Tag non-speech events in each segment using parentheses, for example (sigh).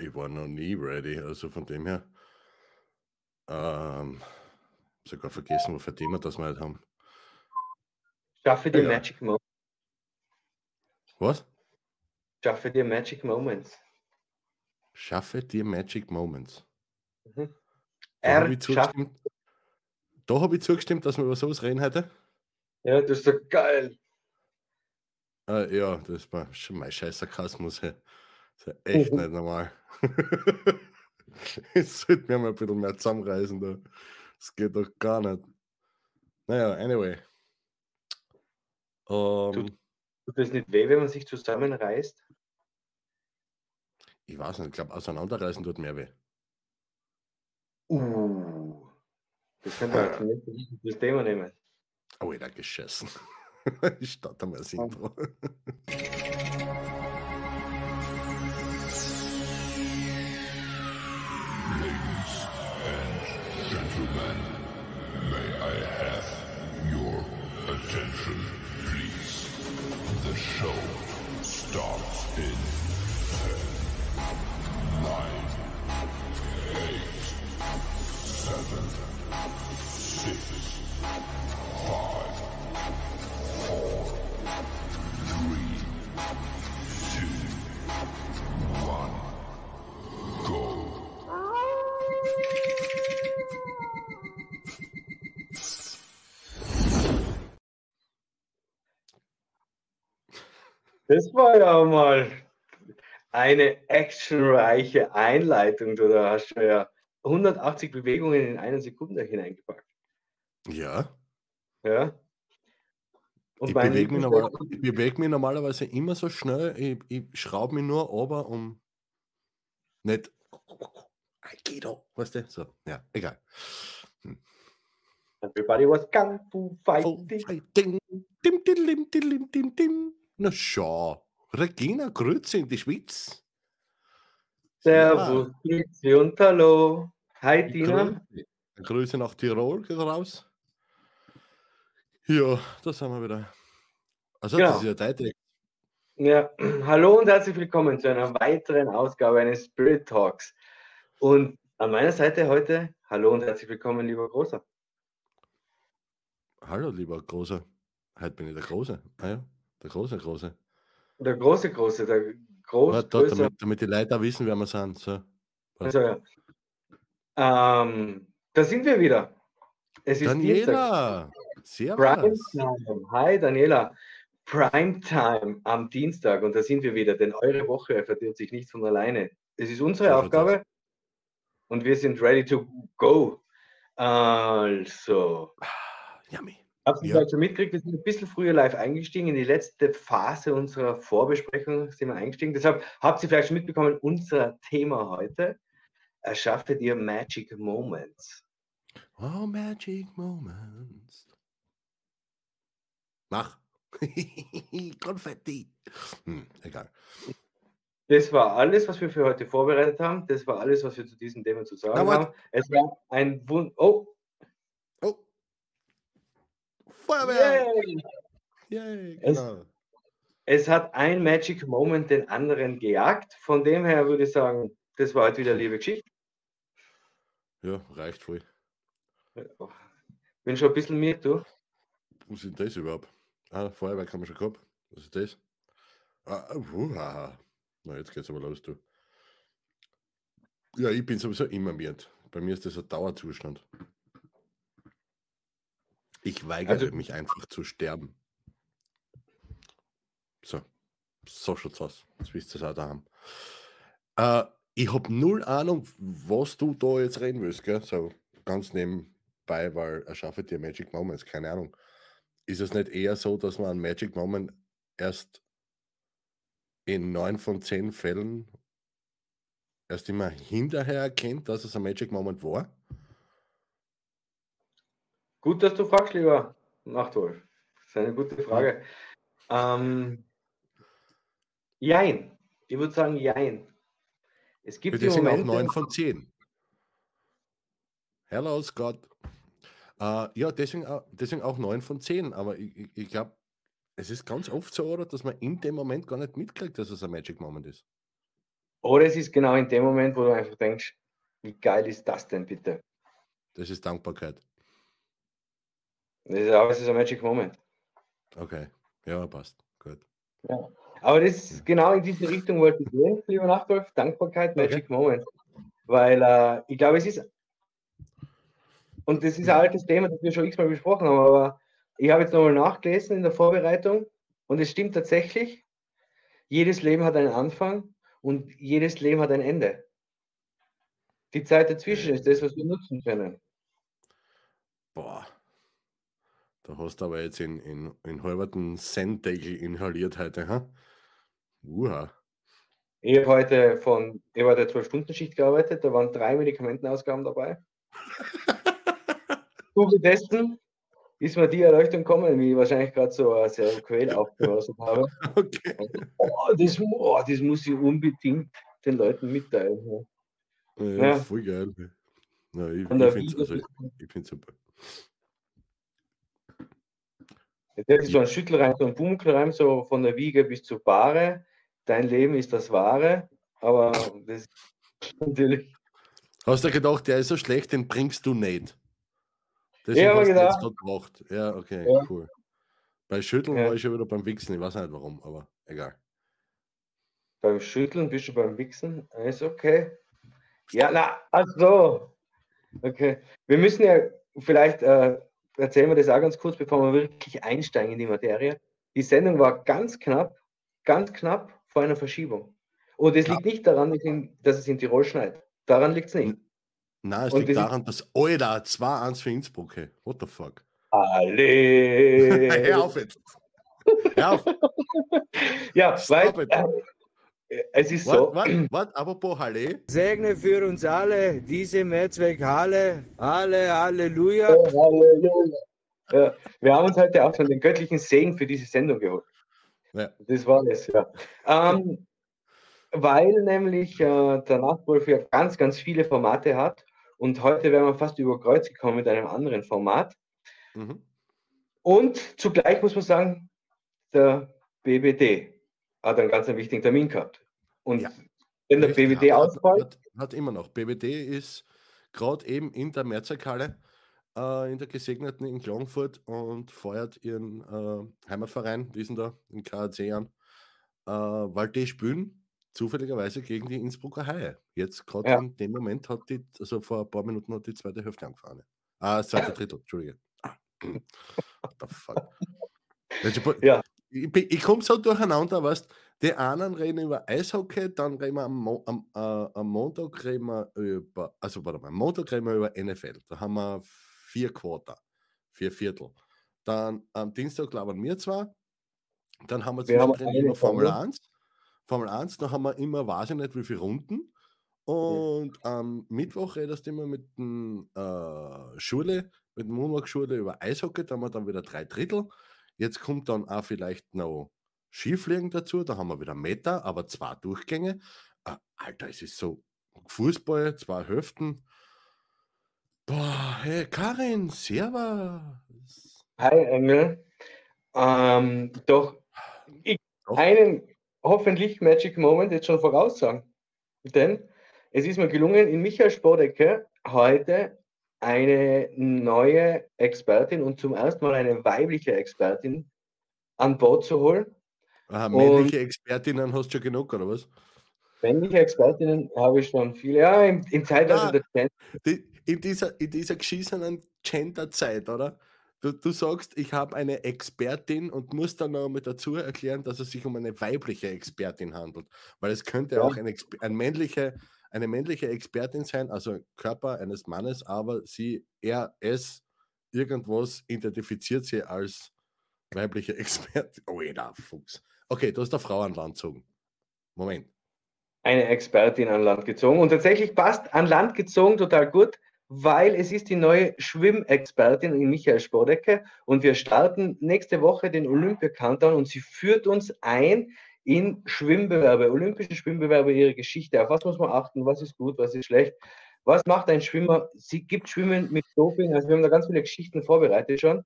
Ich war noch nie ready, also von dem her. Ähm, sogar vergessen, wofür Thema das wir heute haben. Schaffe dir ja. Magic Moments. Was? Schaffe dir Magic Moments. Schaffe dir Magic Moments. Mhm. Da habe ich, zugestimmt, da hab ich zugestimmt, dass wir über sowas reden heute. Ja, das ist doch geil. Äh, ja, das war schon mein scheiß Sarkasmus. Hey. Das ist ja echt nicht normal. (laughs) ich sollte mir mal ein bisschen mehr zusammenreißen. Da. Das geht doch gar nicht. Naja, anyway. Um, tut, tut das nicht weh, wenn man sich zusammenreißt? Ich weiß nicht, ich glaube, auseinanderreißen tut mehr weh. Uh, das können wir als das Thema nehmen. Oh, ich habe geschissen. (laughs) ich starte mal das Intro. Attention, please? The show starts in 10, 9, 8, 7, 6, Das war ja mal eine actionreiche Einleitung. Du da hast du ja 180 Bewegungen in einer Sekunde hineingepackt. Ja. Ja. Und ich bewege mich, normal, beweg mich, normalerweise immer so schnell. Ich, ich schraube mich nur runter, um nicht. Aikido, weißt du? So, ja, egal. Hm. Everybody was Kung Fu Fighting. Dim, dim, dim, dim, dim, dim. Na schau. Regina, Grüße in die Schweiz. Servus, Grüße und Hallo. Hi, Tina. Grüße, Grüße nach Tirol, geht raus. Ja, da sind wir wieder. Also, genau. das ist ja deutlich. Ja, (clears throat) hallo und herzlich willkommen zu einer weiteren Ausgabe eines Spirit Talks. Und an meiner Seite heute, hallo und herzlich willkommen, lieber Großer. Hallo, lieber Großer. Heute bin ich der Große. Ah ja. Der große, große. Der große, große, der große. Ja, da, damit, damit, die Leute auch wissen, wer wir sind. So. Also, ja. Ähm, da sind wir wieder. Es ist Daniela, Primetime. Hi Daniela. Primetime am Dienstag und da sind wir wieder, denn eure Woche verdirbt sich nicht von alleine. Es ist unsere so Aufgabe und wir sind ready to go. Also. Yummy. Habt ihr ja. schon mitgekriegt, wir sind ein bisschen früher live eingestiegen. In die letzte Phase unserer Vorbesprechung sind wir eingestiegen. Deshalb habt ihr vielleicht schon mitbekommen, unser Thema heute, erschaffe dir Magic Moments. Oh, Magic Moments. Mach. (laughs) Konfetti. Hm, egal. Das war alles, was wir für heute vorbereitet haben. Das war alles, was wir zu diesem Thema zu sagen haben. Es war ein Wund. Oh, Feuerwehr! Yay! Yay, genau. es, es, hat ein Magic Moment den anderen gejagt. Von dem her würde ich sagen, das war heute wieder liebe Geschichte. Ja, reicht voll. Bin schon ein bisschen mehr, du. Was ist das überhaupt? Ah, Feuerwerk haben wir schon gehabt. Was ist das? Ah, uh, Na, jetzt geht's aber los, du. Ja, ich bin sowieso immer miert. Bei mir ist das ein Dauerzustand. Ich weigere also, mich einfach zu sterben. So, so schaut's aus. Jetzt wisst ihr es auch da haben. Äh, ich habe null Ahnung, was du da jetzt reden willst, gell? So ganz nebenbei, weil erschaffe dir Magic Moments, keine Ahnung. Ist es nicht eher so, dass man einen Magic Moment erst in neun von zehn Fällen erst immer hinterher erkennt, dass es ein Magic Moment war? Gut, dass du fragst, lieber Nachtwolf. Das ist eine gute Frage. Ähm, jein. Ich würde sagen, jein. Es gibt die Momente... auch 9 von 10. Hello, Scott. Uh, ja, deswegen, deswegen auch 9 von 10. Aber ich, ich, ich glaube, es ist ganz oft so, oder, dass man in dem Moment gar nicht mitkriegt, dass es ein Magic Moment ist. Oder es ist genau in dem Moment, wo du einfach denkst, wie geil ist das denn bitte? Das ist Dankbarkeit. Das ist, aber es ist ein Magic Moment. Okay, ja, passt. Gut. Ja. Aber das ist genau in diese Richtung wollte ich gehen, lieber Nachwolf. Dankbarkeit, Magic okay. Moment. Weil äh, ich glaube, es ist, und das ist ein altes Thema, das wir schon x-mal besprochen haben, aber ich habe jetzt nochmal nachgelesen in der Vorbereitung und es stimmt tatsächlich, jedes Leben hat einen Anfang und jedes Leben hat ein Ende. Die Zeit dazwischen ist das, was wir nutzen können. Boah. Da hast du aber jetzt in, in, in halberten Sendegel inhaliert heute, ha? Uha. Ich habe heute von, ich habe der 12-Stunden-Schicht gearbeitet, da waren drei Medikamentenausgaben dabei. (laughs) Google testen, ist mir die Erleuchtung gekommen, wie ich wahrscheinlich gerade so eine Seroquel aufgerostet habe. Okay. Oh, das, oh, das muss ich unbedingt den Leuten mitteilen. Ja, ja. voll geil. Ja, ich, ich finde es also, super. Das ist so ein Schüttelreim, so ein Bumkelreim, so von der Wiege bis zur Bahre. Dein Leben ist das Wahre, aber das natürlich. Hast du gedacht, der ist so schlecht, den bringst du nicht? Deswegen ja, aber genau. gemacht. Ja, okay, ja. cool. Bei Schütteln ja. war ich schon wieder beim Wichsen, ich weiß nicht warum, aber egal. Beim Schütteln bist du beim Wichsen? Ist okay. Ja, na, ach so. Okay. Wir müssen ja vielleicht, äh, erzählen wir das auch ganz kurz, bevor wir wirklich einsteigen in die Materie. Die Sendung war ganz knapp, ganz knapp vor einer Verschiebung. Und es ja. liegt nicht daran, dass es in Tirol schneit. Daran liegt es nicht. Nein, es liegt daran, dass Alter 2-1 für Innsbruck. Hey. What the fuck? Alle. (laughs) Hör auf jetzt. Hör auf. ja, Stop weil es ist what, so. Was? Was? Apropos Halle. Segne für uns alle diese Mehrzweck-Halle. Alle, Halleluja. Oh, Halleluja. Ja, wir haben uns heute auch schon den göttlichen Segen für diese Sendung geholt. Ja. Das war es, ja. Ähm, weil nämlich äh, der Nachtwolf ja ganz, ganz viele Formate hat und heute wären wir fast über Kreuz gekommen mit einem anderen Format. Mhm. Und zugleich muss man sagen, der BBD hat einen ganz wichtigen Termin gehabt. Und ja. wenn der Richtig, BBD hat, ausfällt. Hat, hat, immer noch. BBD ist gerade eben in der Mehrzweckhalle äh, in der Gesegneten in Klagenfurt und feuert ihren äh, Heimatverein, wie sind da in KAC an, äh, weil die spielen zufälligerweise gegen die Innsbrucker Haie. Jetzt gerade ja. in dem Moment hat die, also vor ein paar Minuten hat die zweite Hälfte angefahren. Ah, das zweite Drittel, Entschuldige. (laughs) What the fuck? ja. Ich, ich komme so durcheinander, weißt die einen reden über Eishockey, dann reden wir am, Mo am, äh, am Montag reden wir über, also warte mal, am Montag reden wir über NFL. Da haben wir vier Quarter, vier Viertel. Dann am Dienstag labern wir zwar, dann haben wir zum Beispiel über Formel 1 Formel 1, da haben wir immer, weiß ich nicht, wie viele Runden. Und ja. am Mittwoch redest du immer mit dem äh, Schule, mit dem Moonwalk-Schule über Eishockey, da haben wir dann wieder drei Drittel. Jetzt kommt dann auch vielleicht noch Skifliegen dazu, da haben wir wieder Meter, aber zwei Durchgänge. Äh, Alter, es ist so Fußball, zwei Hälften. Boah, hey Karin, servus. Hi Engel. Ähm, doch, ich, doch, einen hoffentlich Magic Moment jetzt schon voraussagen. Denn es ist mir gelungen, in Michael Spodecke heute eine neue Expertin und zum ersten Mal eine weibliche Expertin an Bord zu holen. Aha, männliche und Expertinnen hast du schon genug, oder was? Männliche Expertinnen habe ich schon viele. Ja, im, im Zeitalter ah, der Gender. Die, in, dieser, in dieser geschissenen Gender-Zeit, oder? Du, du sagst, ich habe eine Expertin und musst dann noch mit dazu erklären, dass es sich um eine weibliche Expertin handelt. Weil es könnte ja. auch eine, ein männliche, eine männliche Expertin sein, also Körper eines Mannes, aber sie, er, es, irgendwas identifiziert sie als weibliche Expertin. Oh, (laughs) jeder Fuchs. Okay, du hast eine Frau an Land gezogen. Moment. Eine Expertin an Land gezogen und tatsächlich passt an Land gezogen total gut, weil es ist die neue Schwimmexpertin in Michael Spodecke und wir starten nächste Woche den Olympia-Countdown und sie führt uns ein in Schwimmbewerbe, olympische Schwimmbewerbe, ihre Geschichte. Auf was muss man achten? Was ist gut? Was ist schlecht? Was macht ein Schwimmer? Sie gibt Schwimmen mit Doping. Also wir haben da ganz viele Geschichten vorbereitet schon.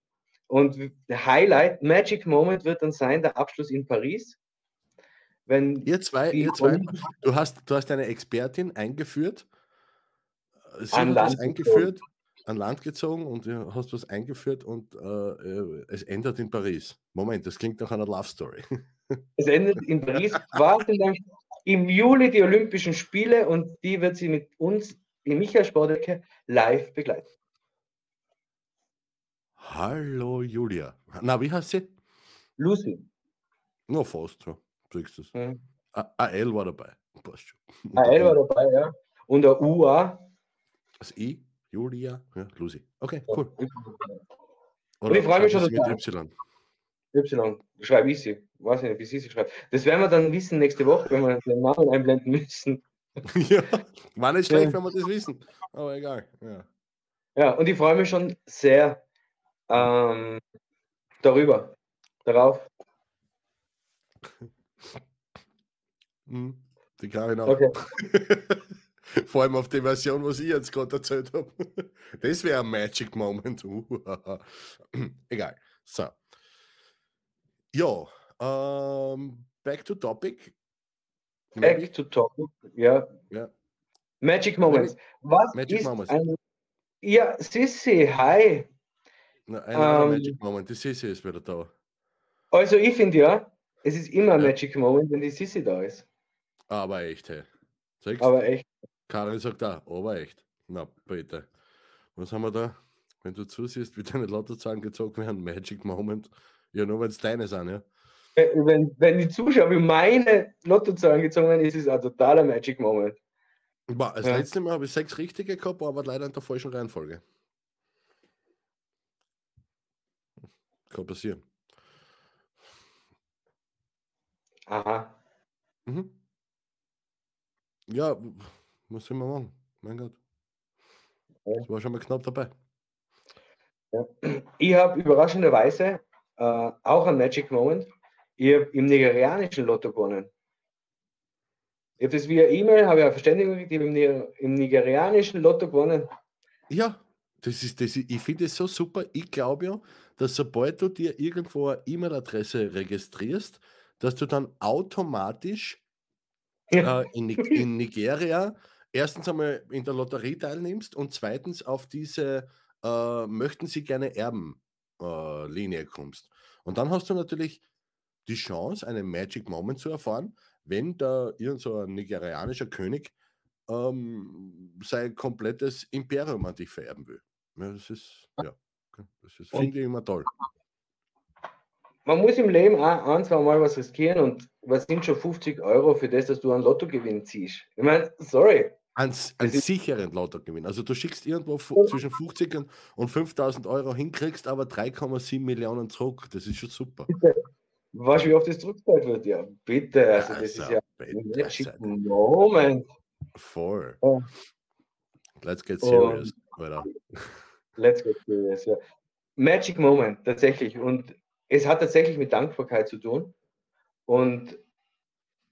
Und der Highlight, Magic Moment wird dann sein, der Abschluss in Paris. wenn Ihr zwei, die ihr zwei, du hast, du hast eine Expertin eingeführt. Sie an hat was Land gezogen. eingeführt, an Land gezogen und du hast was eingeführt und äh, es endet in Paris. Moment, das klingt nach einer Love Story. (laughs) Es endet in Paris. War sind dann im Juli die Olympischen Spiele und die wird sie mit uns im Michael Sportecke live begleiten. Hallo Julia. Na, wie heißt sie? Lucy. Nur fast, ja. Siehst du's. Mhm. A- AL war dabei. Passt schon. AL der war dabei, ja. Und der UA. Das I, Julia, ja, Lucy. Okay, cool. Und ich freu mich schon mit Y. Y. Schreibe ich sie. Weiß nicht, wie sie sie schreibt. Das werden wir dann wissen nächste Woche, wenn wir den Namen einblenden müssen. (laughs) ja, war nicht schlecht, Ja. wenn wir das wissen. Aber egal. Ja. Ja, und ich freue mich schon sehr ähm, darüber. Darauf. Mhm. (laughs) Die Karin auch. Okay. (laughs) Vor allem auf die Version, was ich jetzt gerade erzählt habe. (laughs) Das wäre ein Magic Moment. Uh, Egal. So. Ja, ähm, back to topic. Maybe. Back to topic. Ja. Ja. Magic Moments. Was Magic ist Moments. ein. Ja, Sissi, hi. Na, Ein Ähm, Magic Moment. Die Sissi ist wieder da. Also, ich finde ja, es ist immer ein Ja. Magic Moment, wenn die Sissi da ist. Aber echt, hey. Siehst? Aber echt. Karin sagt da, aber echt. Na, bitte. Was haben wir da? Wenn du zusiehst, wie deine Lottozahlen gezogen werden, Magic Moment. Ja, nur wenn es deine sind, ja. Wenn, wenn die Zuschauer wie meine Lottozahlen gezogen werden, ist es ein totaler Magic Moment. Boah, das Ja. letzte Mal habe ich sechs richtige gehabt, aber leider in der falschen Reihenfolge. Kann passieren. Aha. Mhm. Ja, was soll man machen? Mein Gott. Das war schon mal knapp dabei. Ich habe überraschenderweise äh, auch einen Magic Moment. Ich habe im nigerianischen Lotto gewonnen. Ich habe das via E-Mail, habe ich eine Verständigung gekriegt, ich habe im, Ni- im nigerianischen Lotto gewonnen. Ja, das ist, das ich finde es so super. Ich glaube ja, dass sobald du dir irgendwo eine E-Mail-Adresse registrierst, dass du dann automatisch Ja. äh, in, (laughs) in Nigeria erstens einmal in der Lotterie teilnimmst und zweitens auf diese äh, möchten sie gerne erben äh, Linie kommst. Und dann hast du natürlich die Chance, einen Magic Moment zu erfahren, wenn da irgend so ein nigerianischer König ähm, sein komplettes Imperium an dich vererben will. Ja, das ist, ja, das ist, finde ich immer toll. Man muss im Leben auch ein, zwei Mal was riskieren und was sind schon 50 Euro für das, dass du einen Lottogewinn ziehst? Ich meine, sorry. Das ist- sicheren Lottogewinn. Also du schickst irgendwo zwischen 50 und- und 5000 Euro hin, kriegst aber 3,7 Millionen zurück. Das ist schon super. Weißt du, wie oft das zurückgezahlt wird? Ja, bitte. Also, das ist Also, ja bitte, ein also, Moment. Voll. Ja. Let's get serious. Alter. Let's get serious, ja. Magic Moment, tatsächlich. Und es hat tatsächlich mit Dankbarkeit zu tun. Und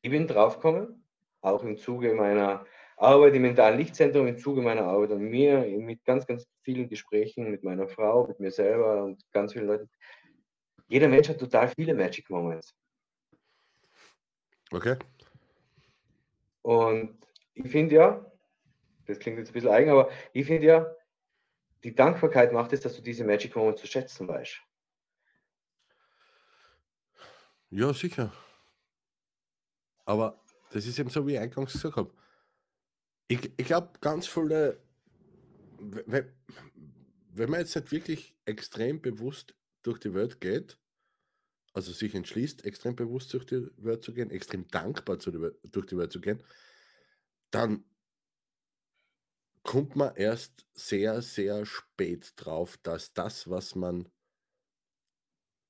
ich bin draufgekommen, auch im Zuge meiner Arbeit im mentalen Lichtzentrum, im Zuge meiner Arbeit an mir, mit ganz, ganz vielen Gesprächen mit meiner Frau, mit mir selber und ganz vielen Leuten. Jeder Mensch hat total viele Magic Moments. Okay. Und ich finde ja, das klingt jetzt ein bisschen eigen, aber ich finde ja, die Dankbarkeit macht es, dass du diese Magic Moments zu schätzen weißt. Ja, sicher. Aber das ist eben so, wie ich eingangs gesagt habe. Ich, ich glaube, ganz viele, wenn, wenn man jetzt nicht wirklich extrem bewusst durch die Welt geht, also sich entschließt, extrem bewusst durch die Welt zu gehen, extrem dankbar die, durch die Welt zu gehen, dann kommt man erst sehr, sehr spät drauf, dass das, was man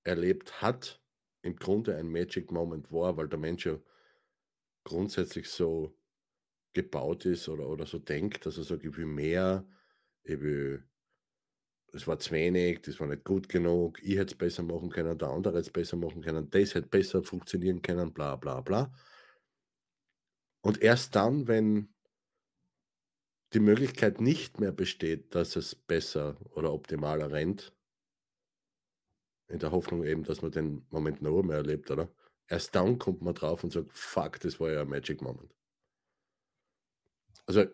erlebt hat, im Grunde ein Magic Moment war, weil der Mensch ja grundsätzlich so gebaut ist oder, oder so denkt, dass er sagt, ich will mehr, ich will, es war zu wenig, das war nicht gut genug, ich hätte es besser machen können, der andere hätte es besser machen können, das hätte besser funktionieren können, bla bla bla. Und erst dann, wenn die Möglichkeit nicht mehr besteht, dass es besser oder optimaler rennt, in der Hoffnung eben, dass man den Moment noch mehr erlebt, oder? erst dann kommt man drauf und sagt, fuck, das war ja ein Magic Moment. Also,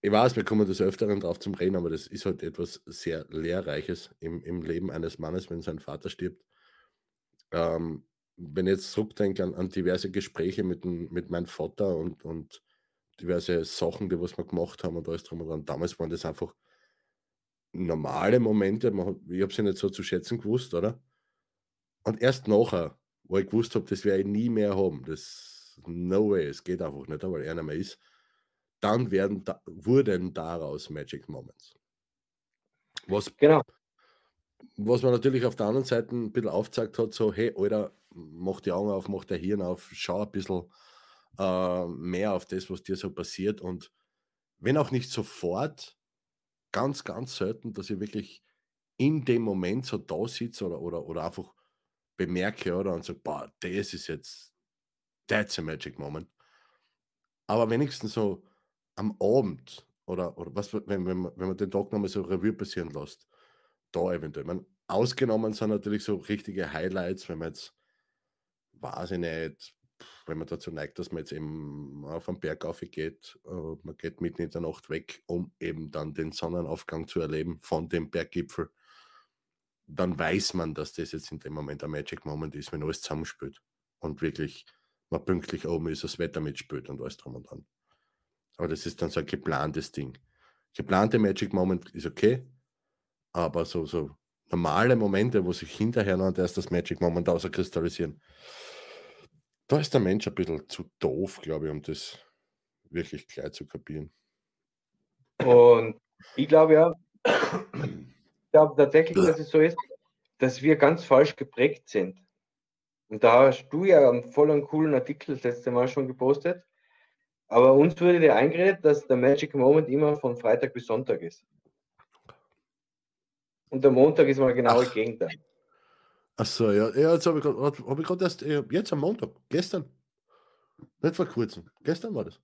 ich weiß, wir kommen des Öfteren drauf zum Reden, aber das ist halt etwas sehr Lehrreiches im, im Leben eines Mannes, wenn sein Vater stirbt. Ähm, wenn ich jetzt zurückdenke an, an diverse Gespräche mit, mit meinem Vater und, und diverse Sachen, die was wir gemacht haben und alles drum und dran, damals waren das einfach normale Momente. ich habe sie nicht so zu schätzen gewusst, oder? Und erst nachher, wo ich gewusst habe, das werde ich nie mehr haben, das no way, es geht einfach nicht, weil er nicht mehr ist dann werden da, wurden daraus Magic Moments. Was, genau. was man natürlich auf der anderen Seite ein bisschen aufgezeigt hat, so, hey, Alter, mach die Augen auf, mach der Hirn auf, schau ein bisschen äh, mehr auf das, was dir so passiert und wenn auch nicht sofort, ganz, ganz selten, dass ich wirklich in dem Moment so da sitze oder, oder, oder einfach bemerke oder und sage, das ist jetzt, that's a magic moment. Aber wenigstens so am Abend oder, oder was, wenn, wenn, man, wenn man den Tag nochmal so Revue passieren lässt, da eventuell. Man, ausgenommen sind natürlich so richtige Highlights, wenn man jetzt, weiß ich nicht, wenn man dazu neigt, dass man jetzt eben auf den Berg geht, uh, man geht mitten in der Nacht weg, um eben dann den Sonnenaufgang zu erleben von dem Berggipfel, dann weiß man, dass das jetzt in dem Moment ein Magic Moment ist, wenn alles zusammenspielt und wirklich man pünktlich oben ist, das Wetter mitspielt und alles drum und dran. Aber das ist dann so ein geplantes Ding. Geplante Magic Moment ist okay, aber so, so normale Momente, wo sich hinterher noch erst das Magic Moment außerkristallisieren, da ist der Mensch ein bisschen zu doof, glaube ich, um das wirklich gleich zu kapieren. Und ich glaube ja, (clears throat) ich glaube tatsächlich, dass es so ist, dass wir ganz falsch geprägt sind. Und da hast du ja einen voll einen coolen Artikel das letzte Mal schon gepostet, aber uns wurde dir eingeredet, dass der Magic Moment immer von Freitag bis Sonntag ist. Und der Montag ist mal genau das Gegenteil. Achso, ja, ja, jetzt habe ich gerade hab erst, jetzt am Montag, gestern, nicht vor kurzem, gestern war das.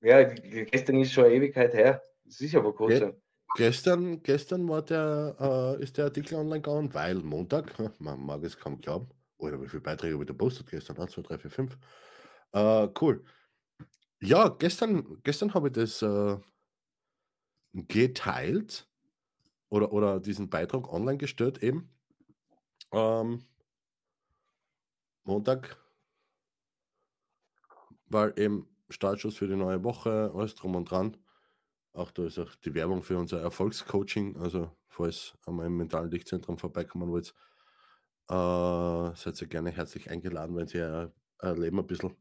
Ja, gestern ist schon eine Ewigkeit her, ja vor kurzem. Ge gestern, gestern war der, äh, ist der Artikel online gegangen, weil Montag, (laughs) man mag es kaum glauben, oder wie viele Beiträge habe ich da postet gestern? 1, 2, 3, 4, 5. Äh, cool. Ja, gestern, gestern habe ich das äh, geteilt oder, oder diesen Beitrag online gestellt eben. Ähm, Montag, weil eben Startschuss für die neue Woche, alles drum und dran. Auch da ist auch die Werbung für unser Erfolgscoaching. Also, falls einmal im mentalen Lichtzentrum vorbeikommen wollt, äh, seid ihr gerne herzlich eingeladen, wenn ihr euer Leben ein bisschen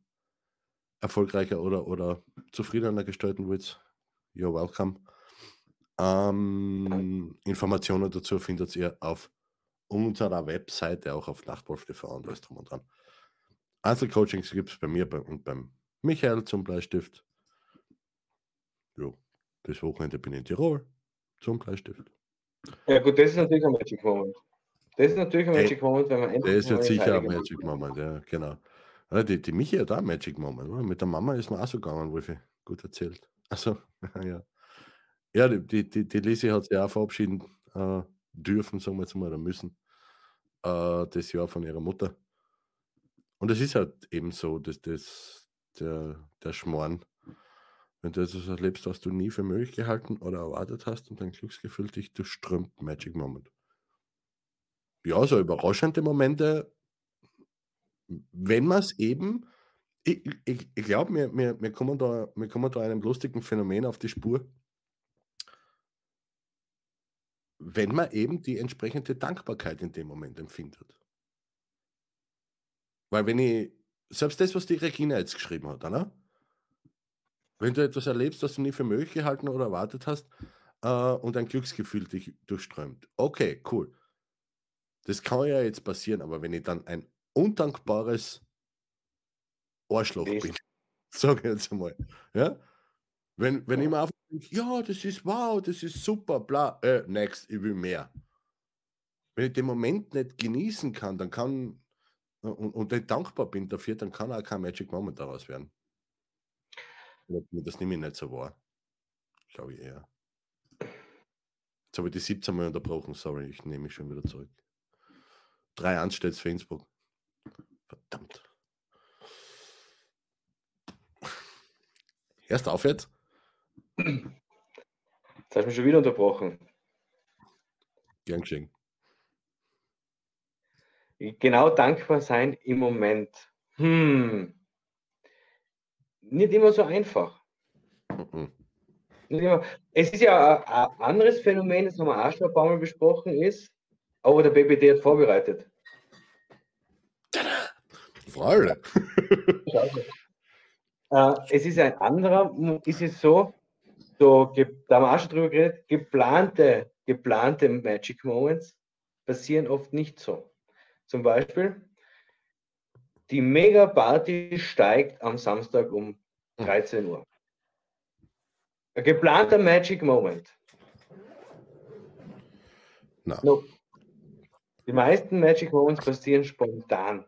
erfolgreicher oder, oder zufriedener gestalten wollt, you're welcome. Ähm, Informationen dazu findet ihr auf unserer Webseite, auch auf Nachtwolf TV und alles drum und dran. Einzelcoachings gibt es bei mir und beim Michael zum Bleistift. Jo, das Wochenende bin ich in Tirol zum Bleistift. Ja gut, das ist natürlich ein Magic Moment. Das ist natürlich ein Magic Moment, wenn man endlich. Das ist jetzt sicher ein Magic Moment, ja, genau. Die, die Michi hat auch Magic Moment. Oder? Mit der Mama ist mir auch so gegangen, Wolfi. Gut erzählt. Also, (laughs) ja. Ja, die, die, die Lisi hat sich auch verabschieden äh, dürfen, sagen wir jetzt mal, oder müssen, äh, das Jahr von ihrer Mutter. Und es ist halt eben so, dass das der, der Schmoren, wenn du etwas erlebst, was du nie für möglich gehalten oder erwartet hast und dein Glücksgefühl dich durchströmt, Magic Moment. Ja, so überraschende Momente wenn man es eben, ich, ich, ich glaube, wir, wir, wir, wir kommen da einem lustigen Phänomen auf die Spur, wenn man eben die entsprechende Dankbarkeit in dem Moment empfindet. Weil wenn ich, selbst das, was die Regina jetzt geschrieben hat, oder? wenn du etwas erlebst, das du nie für möglich gehalten oder erwartet hast äh, und ein Glücksgefühl dich durchströmt. Okay, cool. Das kann ja jetzt passieren, aber wenn ich dann ein undankbares Arschloch Echt? bin. (laughs) Sag ich jetzt einmal. Ja? Wenn, wenn ich mir einfach denke, ja, das ist wow, das ist super, bla, äh, next, ich will mehr. Wenn ich den Moment nicht genießen kann, dann kann und, und nicht dankbar bin dafür, dann kann auch kein Magic Moment daraus werden. Das nehme ich nicht so wahr. Glaube ich eher. Jetzt habe ich die 17 Mal unterbrochen, sorry, ich nehme mich schon wieder zurück. 3-1 steht für Innsbruck. Verdammt. Erst auf jetzt? Jetzt hast du mich schon wieder unterbrochen. Gern geschehen. Genau dankbar sein im Moment. Hm. Nicht immer so einfach. Mhm. Immer. Es ist ja ein, anderes Phänomen, das haben wir auch schon ein paar Mal besprochen, ist, aber der BBD hat vorbereitet. Freude. Äh, es ist ein anderer, ist es so, so da haben wir auch schon drüber geredet, geplante, geplante Magic Moments passieren oft nicht so. Zum Beispiel, die Mega Party steigt am Samstag um 13 Uhr. Ein geplanter Magic Moment. Na. No. Die meisten Magic Moments passieren spontan.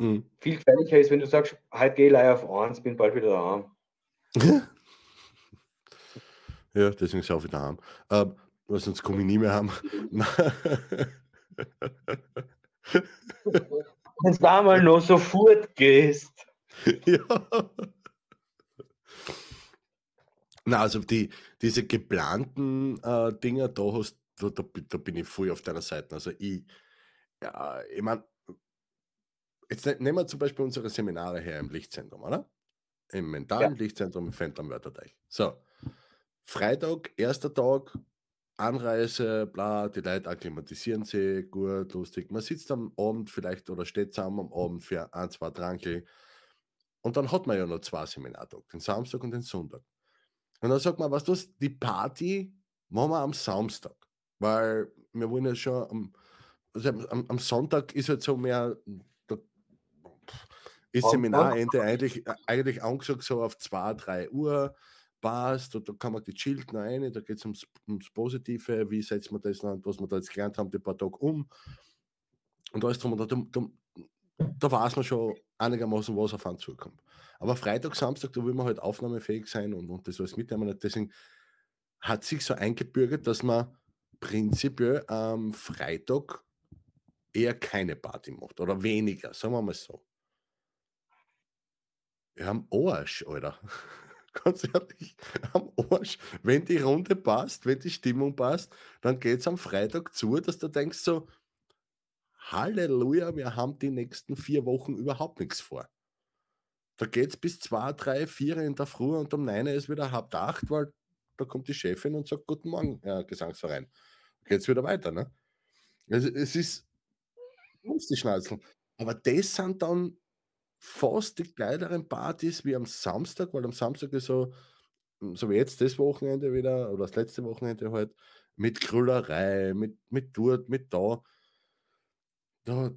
Mhm. Viel gefährlicher ist, wenn du sagst, heute gehe ich live auf 1, bin bald wieder daheim. (laughs) Ja, deswegen ist er auch wieder heim. Ähm, weil sonst komme ich nie mehr heim. (laughs) (laughs) Wenn du einmal noch so fort gehst. ja. Na, also die, diese geplanten äh, Dinger, da, hast, da, da, da bin ich voll auf deiner Seite. Also ich, ja, ich meine, jetzt ne- nehmen wir zum Beispiel unsere Seminare her im Lichtzentrum, oder? Im mentalen Lichtzentrum im Phantom Wörterteich. So, Freitag, erster Tag, Anreise, bla, die Leute akklimatisieren sich, gut, lustig. Man sitzt am Abend vielleicht oder steht zusammen am Abend für ein, zwei Trankel. Und dann hat man ja noch zwei Seminartage, den Samstag und den Sonntag. Und dann sagt man, was du, die Party machen wir am Samstag. Weil wir wollen ja schon am, also am, am Sonntag ist halt so mehr, ist Seminarende eigentlich, eigentlich angesagt so auf 2, 3 Uhr passt, und da kann man gechillt noch rein, da geht es ums, ums Positive, wie setzt man das dann, was wir da jetzt gelernt haben, die paar Tage um. Und alles drum und dran, da, da, da weiß man schon einigermaßen, was auf einen zukommt. Aber Freitag, Samstag, da will man halt aufnahmefähig sein und, und das alles mitnehmen. Und deswegen hat sich so eingebürgert, dass man prinzipiell am Freitag eher keine Party macht oder weniger, sagen wir mal so. Haben Arsch, Alter. (laughs) Ganz ehrlich, am Arsch. Wenn die Runde passt, wenn die Stimmung passt, dann geht es am Freitag zu, dass du denkst so, Halleluja, wir haben die nächsten vier Wochen überhaupt nichts vor. Da geht es bis zwei, drei, vier in der Früh und um neun ist wieder halb acht, weil da kommt die Chefin und sagt, guten Morgen, Herr Gesangsverein. Geht es wieder weiter, ne? Also es ist, muss die Schnalzeln. Aber das sind dann fast die geileren Partys wie am Samstag, weil am Samstag ist so, so wie jetzt das Wochenende wieder, oder das letzte Wochenende halt, mit Krüllerei, mit, mit dort, mit da. da.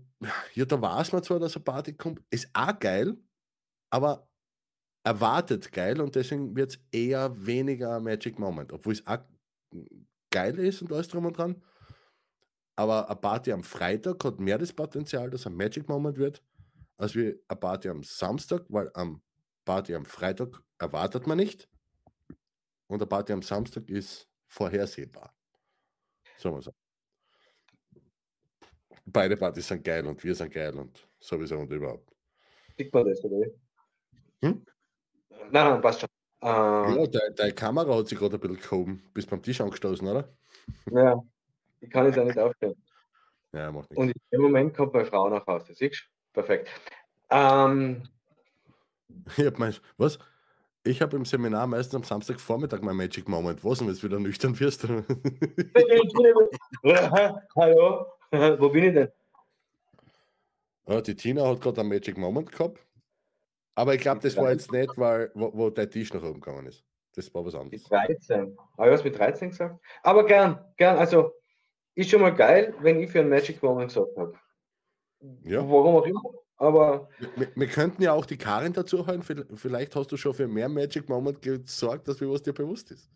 Ja, da weiß man zwar, dass eine Party kommt, ist auch geil, aber erwartet geil und deswegen wird es eher weniger ein Magic Moment, obwohl es auch geil ist und alles drum und dran. Aber eine Party am Freitag hat mehr das Potenzial, dass ein Magic Moment wird, als wie eine Party am Samstag, weil am Party am Freitag erwartet man nicht und eine Party am Samstag ist vorhersehbar. So mal so. Beide Partys sind geil und wir sind geil und sowieso und überhaupt. Sieht man das, oder? Hm? Nein, nein, passt schon. Ähm, Ja, de deine Kamera hat sich gerade ein bisschen gehoben. Bist beim Tisch angestoßen, oder? ja. Ich kann jetzt auch nicht aufstellen. Ja, macht nichts. Und im Moment kommt meine Frau nach Hause. Siehst du? Perfekt. Ähm, Ich hab mein, was? Ich habe im Seminar meistens am Samstagvormittag mein Magic Moment. Was, wenn du jetzt wieder nüchtern wirst? (laughs) Hallo? (laughs) Wo bin ich denn? ja, die Tina hat gerade einen Magic Moment gehabt. Aber ich glaube, das war jetzt nicht, weil, wo, wo der Tisch nach oben gegangen ist. Das war was Mit anderes. 13. Habe ich was mit 13 gesagt? Aber gern, gern. Also, ist schon mal geil, wenn ich für einen Magic Moment gesagt habe. Ja. Warum auch immer. Aber Wir, wir könnten ja auch die Karin dazu hören. Vielleicht hast du schon für mehr Magic Moment gesorgt, dass mir was dir bewusst ist.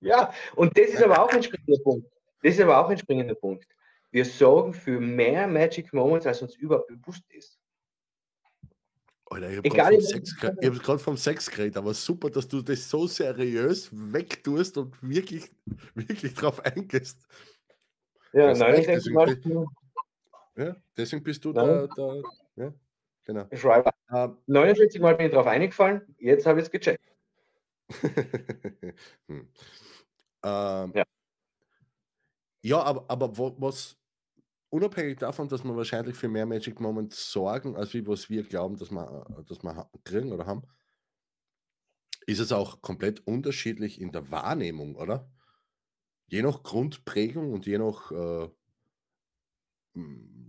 ja, und das ist aber auch ein springender Punkt. Das ist aber auch ein springender Punkt. Wir sorgen für mehr Magic Moments, als uns überhaupt bewusst ist. Alter, ich habe gerade vom, Sex vom geredet, aber super, dass du das so seriös wegtust und wirklich, (laughs) wirklich drauf eingehst. Ja, Das nein, ich denke Ja, deswegen bist du da, da ja, genau. Schreiber. Ähm, 49 Mal bin ich drauf eingefallen, jetzt habe ich es gecheckt. (laughs) hm. ähm, ja. ja, aber, aber was unabhängig davon, dass wir wahrscheinlich für mehr Magic Moments sorgen, als wie was wir glauben, dass wir, dass wir kriegen oder haben, ist es auch komplett unterschiedlich in der Wahrnehmung, oder? Je nach Grundprägung und je nach äh,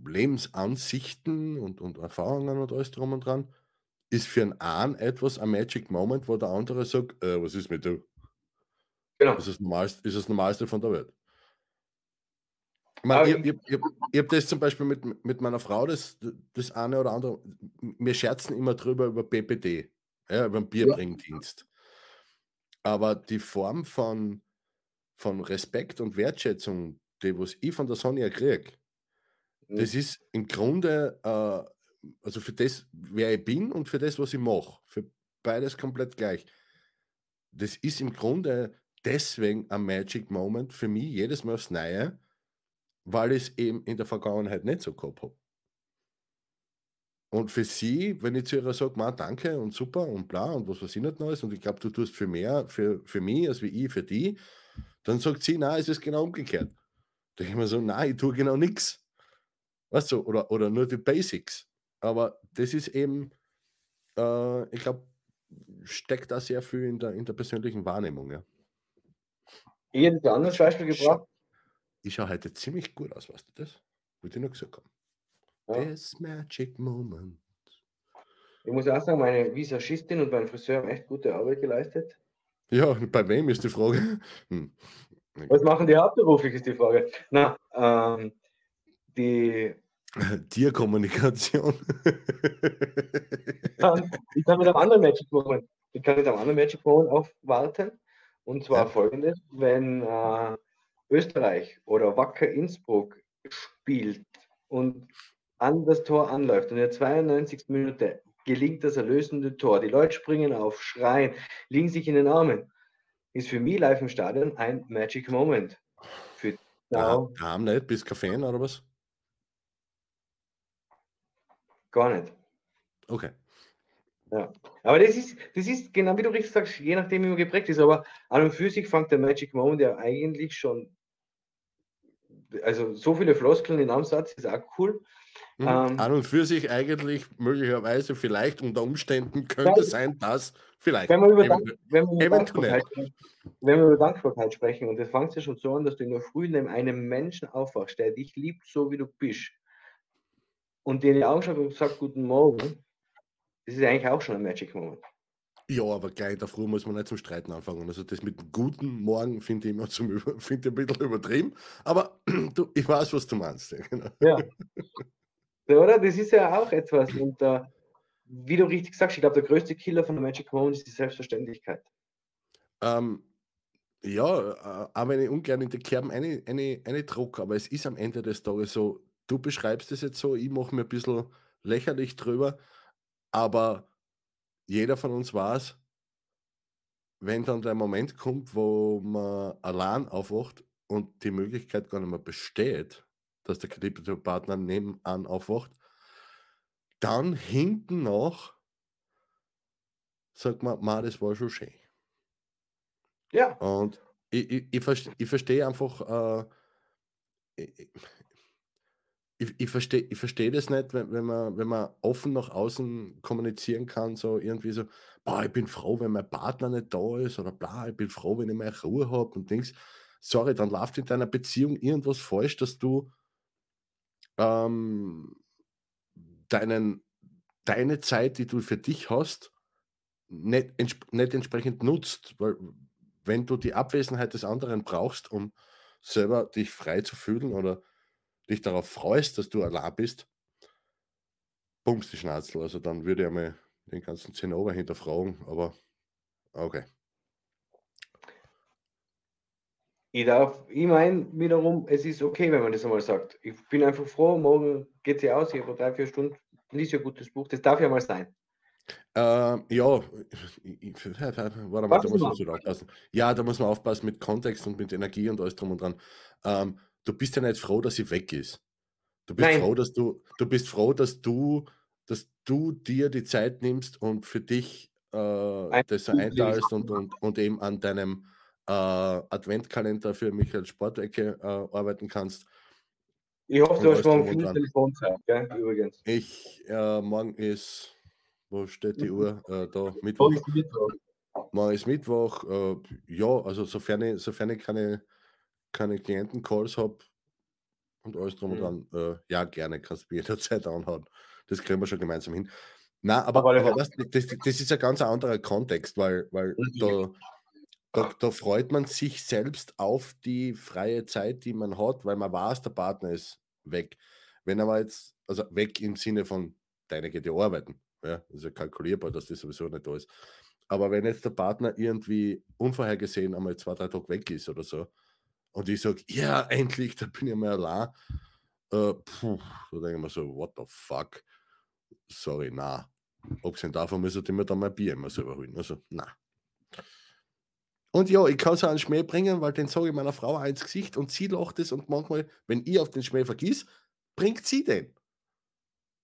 Lebensansichten und, und Erfahrungen und alles drum und dran, ist für einen einen etwas ein Magic Moment, wo der andere sagt, äh, was ist mit du? Genau. Das ist das Normalste, ist das Normalste von der Welt. Ich, meine, ich, ich, ich, ich habe das zum Beispiel mit, mit meiner Frau, das, das eine oder andere, wir scherzen immer drüber über BPD, ja, über den Bierbringdienst. Ja. Aber die Form von, von Respekt und Wertschätzung, die was ich von der Sonja kriege. Das ist im Grunde, äh, also für das, wer ich bin und für das, was ich mache, für beides komplett gleich. Das ist im Grunde deswegen ein Magic Moment für mich jedes Mal aufs Neue, weil ich es eben in der Vergangenheit nicht so gehabt habe. Und für sie, wenn ich zu ihrer sage, danke und super und bla und was weiß ich nicht Neues und ich glaube, du tust für mehr für, für mich als wie ich für die, dann sagt sie, na, es ist genau umgekehrt. Da denke ich mir so, nein, ich tue genau nichts. Weißt du, oder, oder nur die Basics. Aber das ist eben, äh, ich glaube, steckt da sehr viel in der, in der persönlichen Wahrnehmung. Ja. Ich hätte ein anderes Beispiel gebracht. Ich schaue heute ziemlich gut aus, weißt du das? Würde ich noch gesagt haben. Ja. This magic moment. Ich muss auch sagen, meine Visagistin und mein Friseur haben echt gute Arbeit geleistet. Ja, bei wem ist die Frage? Hm. Was machen die hauptberuflich, ist die Frage. Na, ähm, die (laughs) Tierkommunikation. ich, kann, mit einem anderen Magic Moment, ich kann mit einem anderen Magic Moment aufwarten. Und zwar ja. folgendes: Wenn äh, Österreich oder Wacker Innsbruck spielt und an das Tor anläuft und in der 92. Minute gelingt das erlösende Tor, die Leute springen auf, schreien, liegen sich in den Armen, ist für mich live im Stadion ein Magic Moment. Für ja, haben nicht, bist kein Fan oder was? Gar nicht. Okay. Ja. Aber das ist, das ist genau wie du richtig sagst, je nachdem, wie man geprägt ist. Aber an und für sich fängt der Magic Moment ja eigentlich schon also so viele Floskeln in einem Satz ist auch cool. Mhm. Ähm, An und für sich eigentlich möglicherweise vielleicht unter Umständen könnte es sein, dass vielleicht. Wenn wir, über, Dank, wenn, wir über Dankbarkeit, wenn wir über Dankbarkeit sprechen, und das fängt ja schon so an, dass du in der Früh neben einem Menschen aufwachst, der dich liebt, so wie du bist, und dir in die Augen schaut und sagt Guten Morgen, das ist eigentlich auch schon ein Magic Moment. Ja, aber gleich in der Früh muss man nicht zum Streiten anfangen. Also das mit guten Morgen finde ich immer zum (laughs) find ich ein bisschen übertrieben. Aber (clears throat) du, ich weiß, was du meinst. Ja, genau. ja. Oder? Das ist ja auch etwas. Und uh, wie du richtig sagst, ich glaube, der größte Killer von der Magic Moment ist die Selbstverständlichkeit. Ähm, ja, äh, auch wenn ich ungern in die Kerben eine, eine, eine druck, aber es ist am Ende des Tages so, du beschreibst es jetzt so, ich mache mir ein bisschen lächerlich drüber, aber jeder von uns weiß, wenn dann der Moment kommt, wo man allein aufwacht und die Möglichkeit gar nicht mehr besteht, dass der Kreditpartner nebenan aufwacht, dann hinten noch sagt man, ma, das war schon schön. Ja. Und ich, ich, ich, ich verstehe einfach, äh, ich, ich verstehe ich versteh das nicht, wenn, wenn, man, wenn man offen nach außen kommunizieren kann, so irgendwie so, boah, ich bin froh, wenn mein Partner nicht da ist oder bla, ich bin froh, wenn ich meine Ruhe habe und Dings. Sorry, dann läuft in deiner Beziehung irgendwas falsch, dass du ähm, deinen, deine Zeit, die du für dich hast, nicht, entsp nicht entsprechend nutzt. Weil wenn du die Abwesenheit des anderen brauchst, um selber dich frei zu fühlen oder dich darauf freust, dass du allein bist, bummst die Schnauzel. Also dann würde ich einmal den ganzen Zinnober hinterfragen, aber okay. Ich darf, ich meine wiederum, es ist okay, wenn man das einmal sagt. Ich bin einfach froh, morgen geht sie aus, ich habe drei, vier Stunden, liest ein gutes Buch, das darf ja mal sein. Ähm, ja, warte mal, da muss man so aufpassen. Ja, da muss man aufpassen mit Kontext und mit Energie und alles drum und dran. Ähm, du bist ja nicht froh, dass sie weg ist. Du bist Nein. froh, dass du, du bist froh, dass du, dass du dir die Zeit nimmst und für dich äh, das einteilst und, und, und eben an deinem äh, Adventkalender für Michael Sportecke äh, arbeiten kannst. Ich hoffe, du hast morgen viel Telefonzeit, gell? übrigens. Ich, äh, morgen ist, wo steht die. Uhr? Äh, da, Mittwoch. Morgen ist Mittwoch. Morgen ist Mittwoch. Äh, ja, also sofern ich, sofern ich keine, keine Klienten-Calls habe und alles drum mhm. und dran, äh, ja, gerne, kannst du mir (laughs) jederzeit anhauen. Das kriegen wir schon gemeinsam hin. Na, aber, aber, aber was, das, das, ist ein ganz anderer Kontext, weil, weil da, da, da, freut man sich selbst auf die freie Zeit, die man hat, weil man weiß, der Partner ist weg. Wenn er jetzt, also weg im Sinne von, deine geht ja arbeiten, ja, ist ja kalkulierbar, dass das sowieso nicht da ist. Aber wenn jetzt der Partner irgendwie unvorhergesehen einmal zwei, drei Tage weg ist oder so, und ich sage, ja, endlich, da bin ich mal allein, äh, puh, da denke ich mir so, what the fuck? Sorry, na. Abgesehen davon müsste ich mir dann mal Bier immer selber holen. Also, na. Und ja, ich kann es auch einen Schmäh bringen, weil den sage ich meiner Frau ins Gesicht und sie lacht es und manchmal, wenn ich auf den Schmäh vergiss, bringt sie den.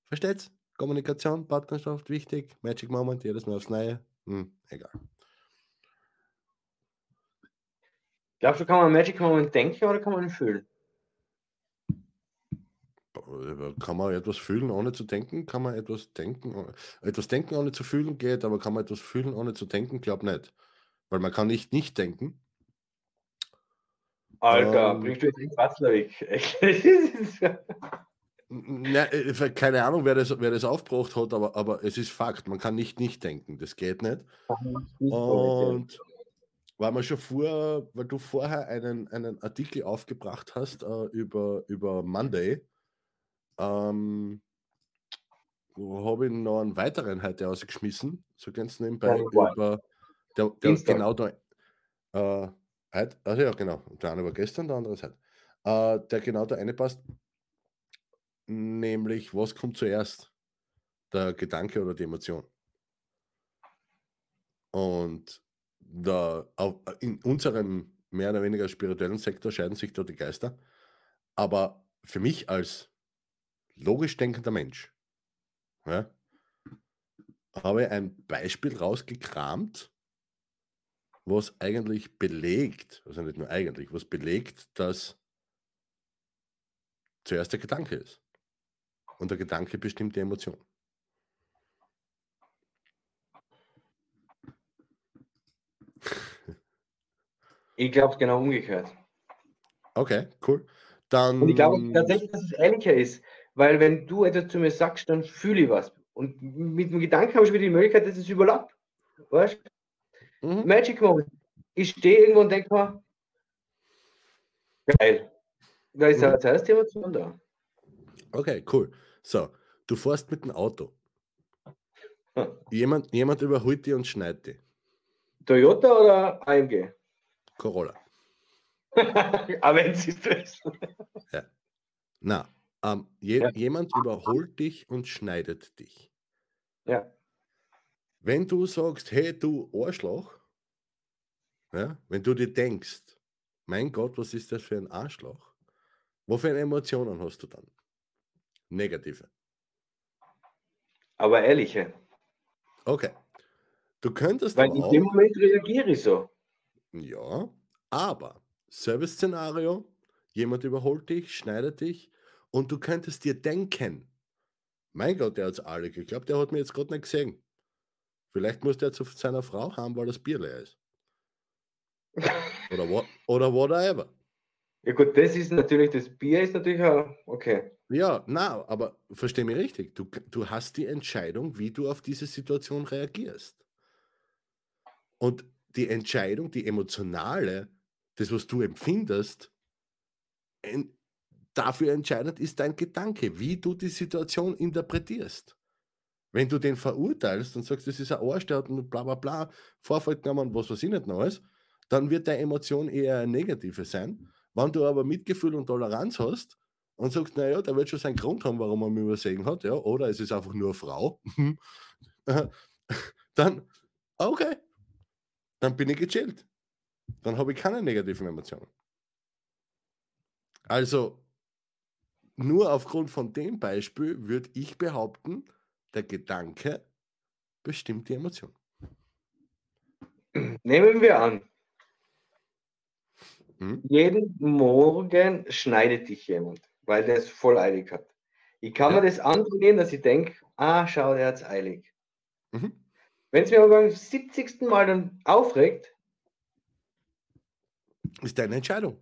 Versteht's? Kommunikation, Partnerschaft, wichtig. Magic Moment, jedes Mal aufs Neue. Hm, egal. Glaubst du, kann man Magic Moment denken oder kann man ihn fühlen? Kann man etwas fühlen, ohne zu denken? Kann man etwas denken? Etwas denken, ohne zu fühlen geht, aber kann man etwas fühlen, ohne zu denken? Glaub nicht. Weil man kann nicht nicht denken. Alter, ähm, bringst du jetzt den Quatzler weg? (laughs) Na, äh, keine Ahnung, wer das, wer das aufgebracht hat, aber, aber es ist Fakt. Man kann nicht nicht denken. Das geht nicht. Und weil man schon vor, weil du vorher einen, einen Artikel aufgebracht hast äh, über, über Monday, ähm, habe ich noch einen weiteren heute ausgeschmissen, so ganz nebenbei, ja, über der, der genau da, äh, heute, also ja, genau, der eine war gestern, der andere ist heute, äh, der genau da eine passt, nämlich was kommt zuerst, der Gedanke oder die Emotion? Und da, in unserem mehr oder weniger spirituellen Sektor scheiden sich da die Geister, aber für mich als logisch denkender Mensch, ja, habe ein Beispiel rausgekramt, was eigentlich belegt, also nicht nur eigentlich, was belegt, dass zuerst der Gedanke ist. Und der Gedanke bestimmt die Emotion. Ich glaube genau umgekehrt. Okay, cool. Dann. Und ich glaube tatsächlich, dass es ehrlicher ist. Weil wenn du etwas zu mir sagst, dann fühle ich was. Und mit dem Gedanken habe ich wieder die Möglichkeit, dass es überlappt. Weißt mhm. Magic Moment. Ich stehe irgendwo und denke mir, geil. Da ist mhm. ja zuerst Emotion da. Okay, cool. So, du fährst mit dem Auto. Hm. (laughs) Jemand, jemand überholt dich und schneidet dich. Toyota oder AMG? Corolla. (laughs) Aber wenn sie es Ja. Na, ähm, je, ja. Jemand überholt dich und schneidet dich. Ja. Wenn du sagst, hey du Arschloch, ja, wenn du dir denkst, mein Gott, was ist das für ein Arschloch? Wofür Emotionen hast du dann? Negative. Aber ehrliche. Okay. Du könntest Weil in dem Moment reagiere ich so. Ja, aber Service-Szenario, jemand überholt dich, schneidet dich, und du könntest dir denken, mein Gott, der hat es alle geglaubt, der hat mir jetzt gerade nicht gesehen. Vielleicht muss der zu seiner Frau haben, weil das Bier leer ist. Oder, what, oder whatever. Ja gut, das ist natürlich, das Bier ist natürlich auch, okay. Ja, na, aber versteh mich richtig. Du, du hast die Entscheidung, wie du auf diese Situation reagierst. Und die Entscheidung, die emotionale, das, was du empfindest, dafür entscheidend ist dein Gedanke, wie du die Situation interpretierst. Wenn du den verurteilst und sagst, das ist ein Arsch, der hat und bla bla bla, Vorfall genommen, was weiß ich nicht noch dann wird deine Emotion eher eine negative sein. Wenn du aber Mitgefühl und Toleranz hast und sagst, naja, der wird schon seinen Grund haben, warum er mich übersehen hat, ja, oder es ist einfach nur eine Frau, (laughs) dann, okay, dann bin ich gechillt. Dann habe ich keine negativen Emotionen. Also, nur aufgrund von dem Beispiel würde ich behaupten, der Gedanke bestimmt die Emotion. Nehmen wir an, hm? jeden Morgen schneidet dich jemand, weil der es voll eilig hat. Ich kann ja. mir das annehmen, dass ich denke, ah, schau, der hat es eilig. Mhm. Wenn es mir aber beim 70. Mal dann aufregt, ist deine Entscheidung.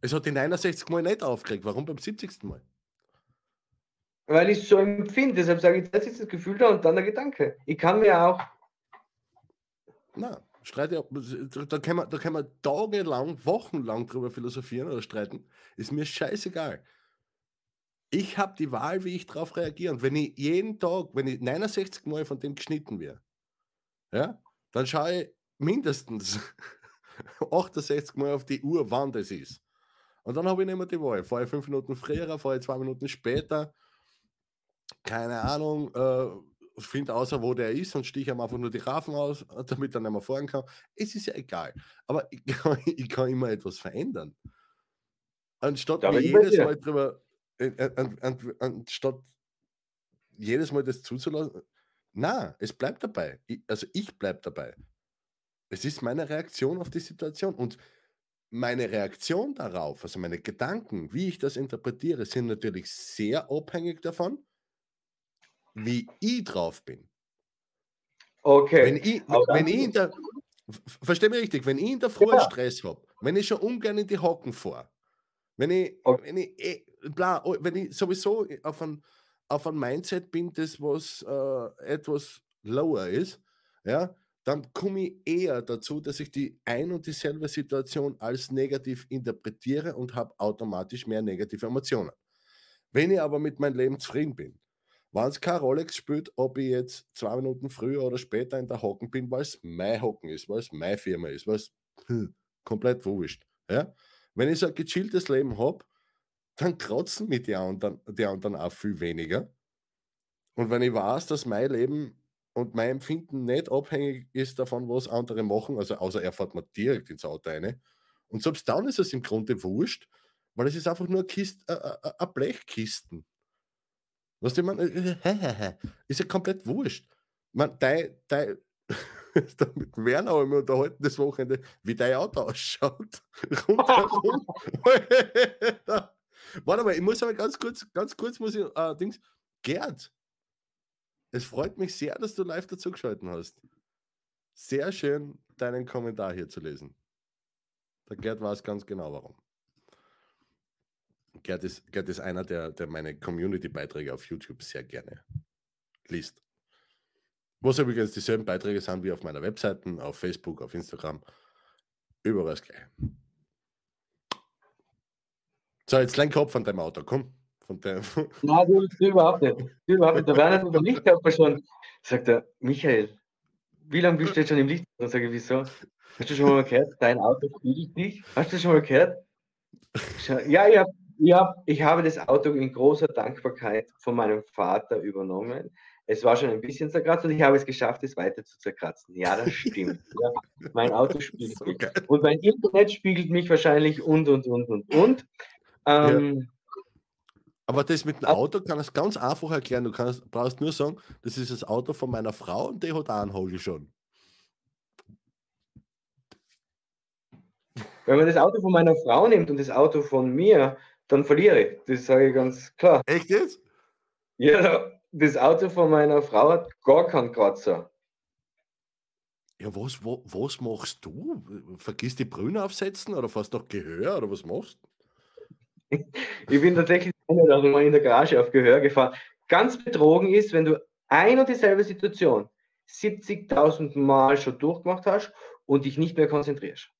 Es hat die 69 Mal nicht aufgeregt. Warum beim 70. Mal? Weil ich es so empfinde. Deshalb sage ich, das ist das Gefühl da und dann der Gedanke. Ich kann mir auch. Na, streite, da können, wir, da können wir tagelang, wochenlang drüber philosophieren oder streiten. Ist mir scheißegal. Ich habe die Wahl, wie ich darauf reagiere. Und wenn ich jeden Tag, wenn ich 69 Mal von dem geschnitten wäre, ja, dann schaue ich mindestens (laughs) 68 Mal auf die Uhr, wann das ist. Und dann habe ich nicht mehr die Wahl. Fahre ich fünf Minuten früher, fahre ich zwei Minuten später, keine Ahnung, äh, finde außer, wo der ist und stiche ihm einfach nur die Rafen aus, (laughs) damit er nicht mehr fahren kann. Es ist ja egal. Aber ich (laughs) kann, ich kann immer etwas verändern. Anstatt mir jedes Mal drüber, äh, äh, an, an, anstatt jedes Mal das zuzulassen, na, es bleibt dabei. Ich, also ich bleibe dabei. Es ist meine Reaktion auf die Situation. Und meine Reaktion darauf, also meine Gedanken, wie ich das interpretiere, sind natürlich sehr abhängig davon, wie ich drauf bin. Okay. Wenn ich, wenn ich in der, verstehe mich richtig, wenn ich in der Früh ja. Stress habe, wenn ich schon ungern in die Hocken fahre, wenn ich, okay. wenn ich, eh, bla, oh, wenn ich sowieso auf ein, auf ein Mindset bin, das was äh, etwas lower ist, ja, dann komme ich eher dazu, dass ich die ein und dieselbe Situation als negativ interpretiere und habe automatisch mehr negative Emotionen. Wenn ich aber mit meinem Leben zufrieden bin, wenn es keine Rolex spielt, ob ich jetzt zwei Minuten früher oder später in der Hocken bin, weil es mein Hocken ist, weil es meine Firma ist, weil es hm, komplett wurscht. Ja? Wenn ich so ein gechilltes Leben habe, dann kratzen mit der anderen, der anderen auch viel weniger. Und wenn ich weiß, dass mein Leben und mein Empfinden nicht abhängig ist davon, was andere machen, also außer er fährt mir direkt ins Auto rein. Und selbst dann ist es im Grunde wurscht, weil es ist einfach nur eine, äh, äh, eine Blechkisten. Was du, man, ist ja komplett wurscht. Man, dein, dein, mit Werner habe ich mich unterhalten das Wochenende, wie dein Auto ausschaut. (laughs) Rundherum. (laughs) Warte mal, ich muss aber ganz kurz, ganz kurz muss ich, äh, Dings, Gerd, es freut mich sehr, dass du live dazugeschaltet hast. Sehr schön, deinen Kommentar hier zu lesen. Der Gerd weiß ganz genau warum. Gerd ist, Gerd ist einer, der, der meine Community-Beiträge auf YouTube sehr gerne liest. Was übrigens dieselben Beiträge sind wie auf meiner Webseite, auf Facebook, auf Instagram. Überall das gleiche. So, jetzt lein Kopf an deinem Auto, komm. Von der (laughs) Nein, du, überhaupt nicht. Du überhaupt nicht. Wäre nicht im Lichtkörper schon. Sagt er, Michael, wie lange bist du jetzt schon im Licht? Dann sage ich, wieso? Hast du schon mal gehört, dein Auto spiegelt dich? Hast du schon mal gehört? Ja, ich, hab, ich, hab, ich habe das Auto in großer Dankbarkeit von meinem Vater übernommen. Es war schon ein bisschen zerkratzt und ich habe es geschafft, es weiter zu zerkratzen. Ja, das stimmt. ja, mein Auto spiegelt (laughs) so mich. Und mein Internet spiegelt mich wahrscheinlich und, und, und, und, und. Ähm, ja. Aber das mit dem Auto kann ich ganz einfach erklären. Du kannst, brauchst nur sagen, das ist das Auto von meiner Frau und die hat einen Hogel schon. Wenn man das Auto von meiner Frau nimmt und das Auto von mir, dann verliere ich. Das sage ich ganz klar. Echt jetzt? Ja, das Auto von meiner Frau hat gar keinen Kratzer. Ja, was, was, was machst du? Vergiss die Brüne aufsetzen oder fast noch Gehör oder was machst du? (laughs) ich bin tatsächlich also mal in der Garage auf Gehör gefahren. Ganz betrogen ist, wenn du ein und dieselbe Situation 70.000 Mal schon durchgemacht hast und dich nicht mehr konzentrierst.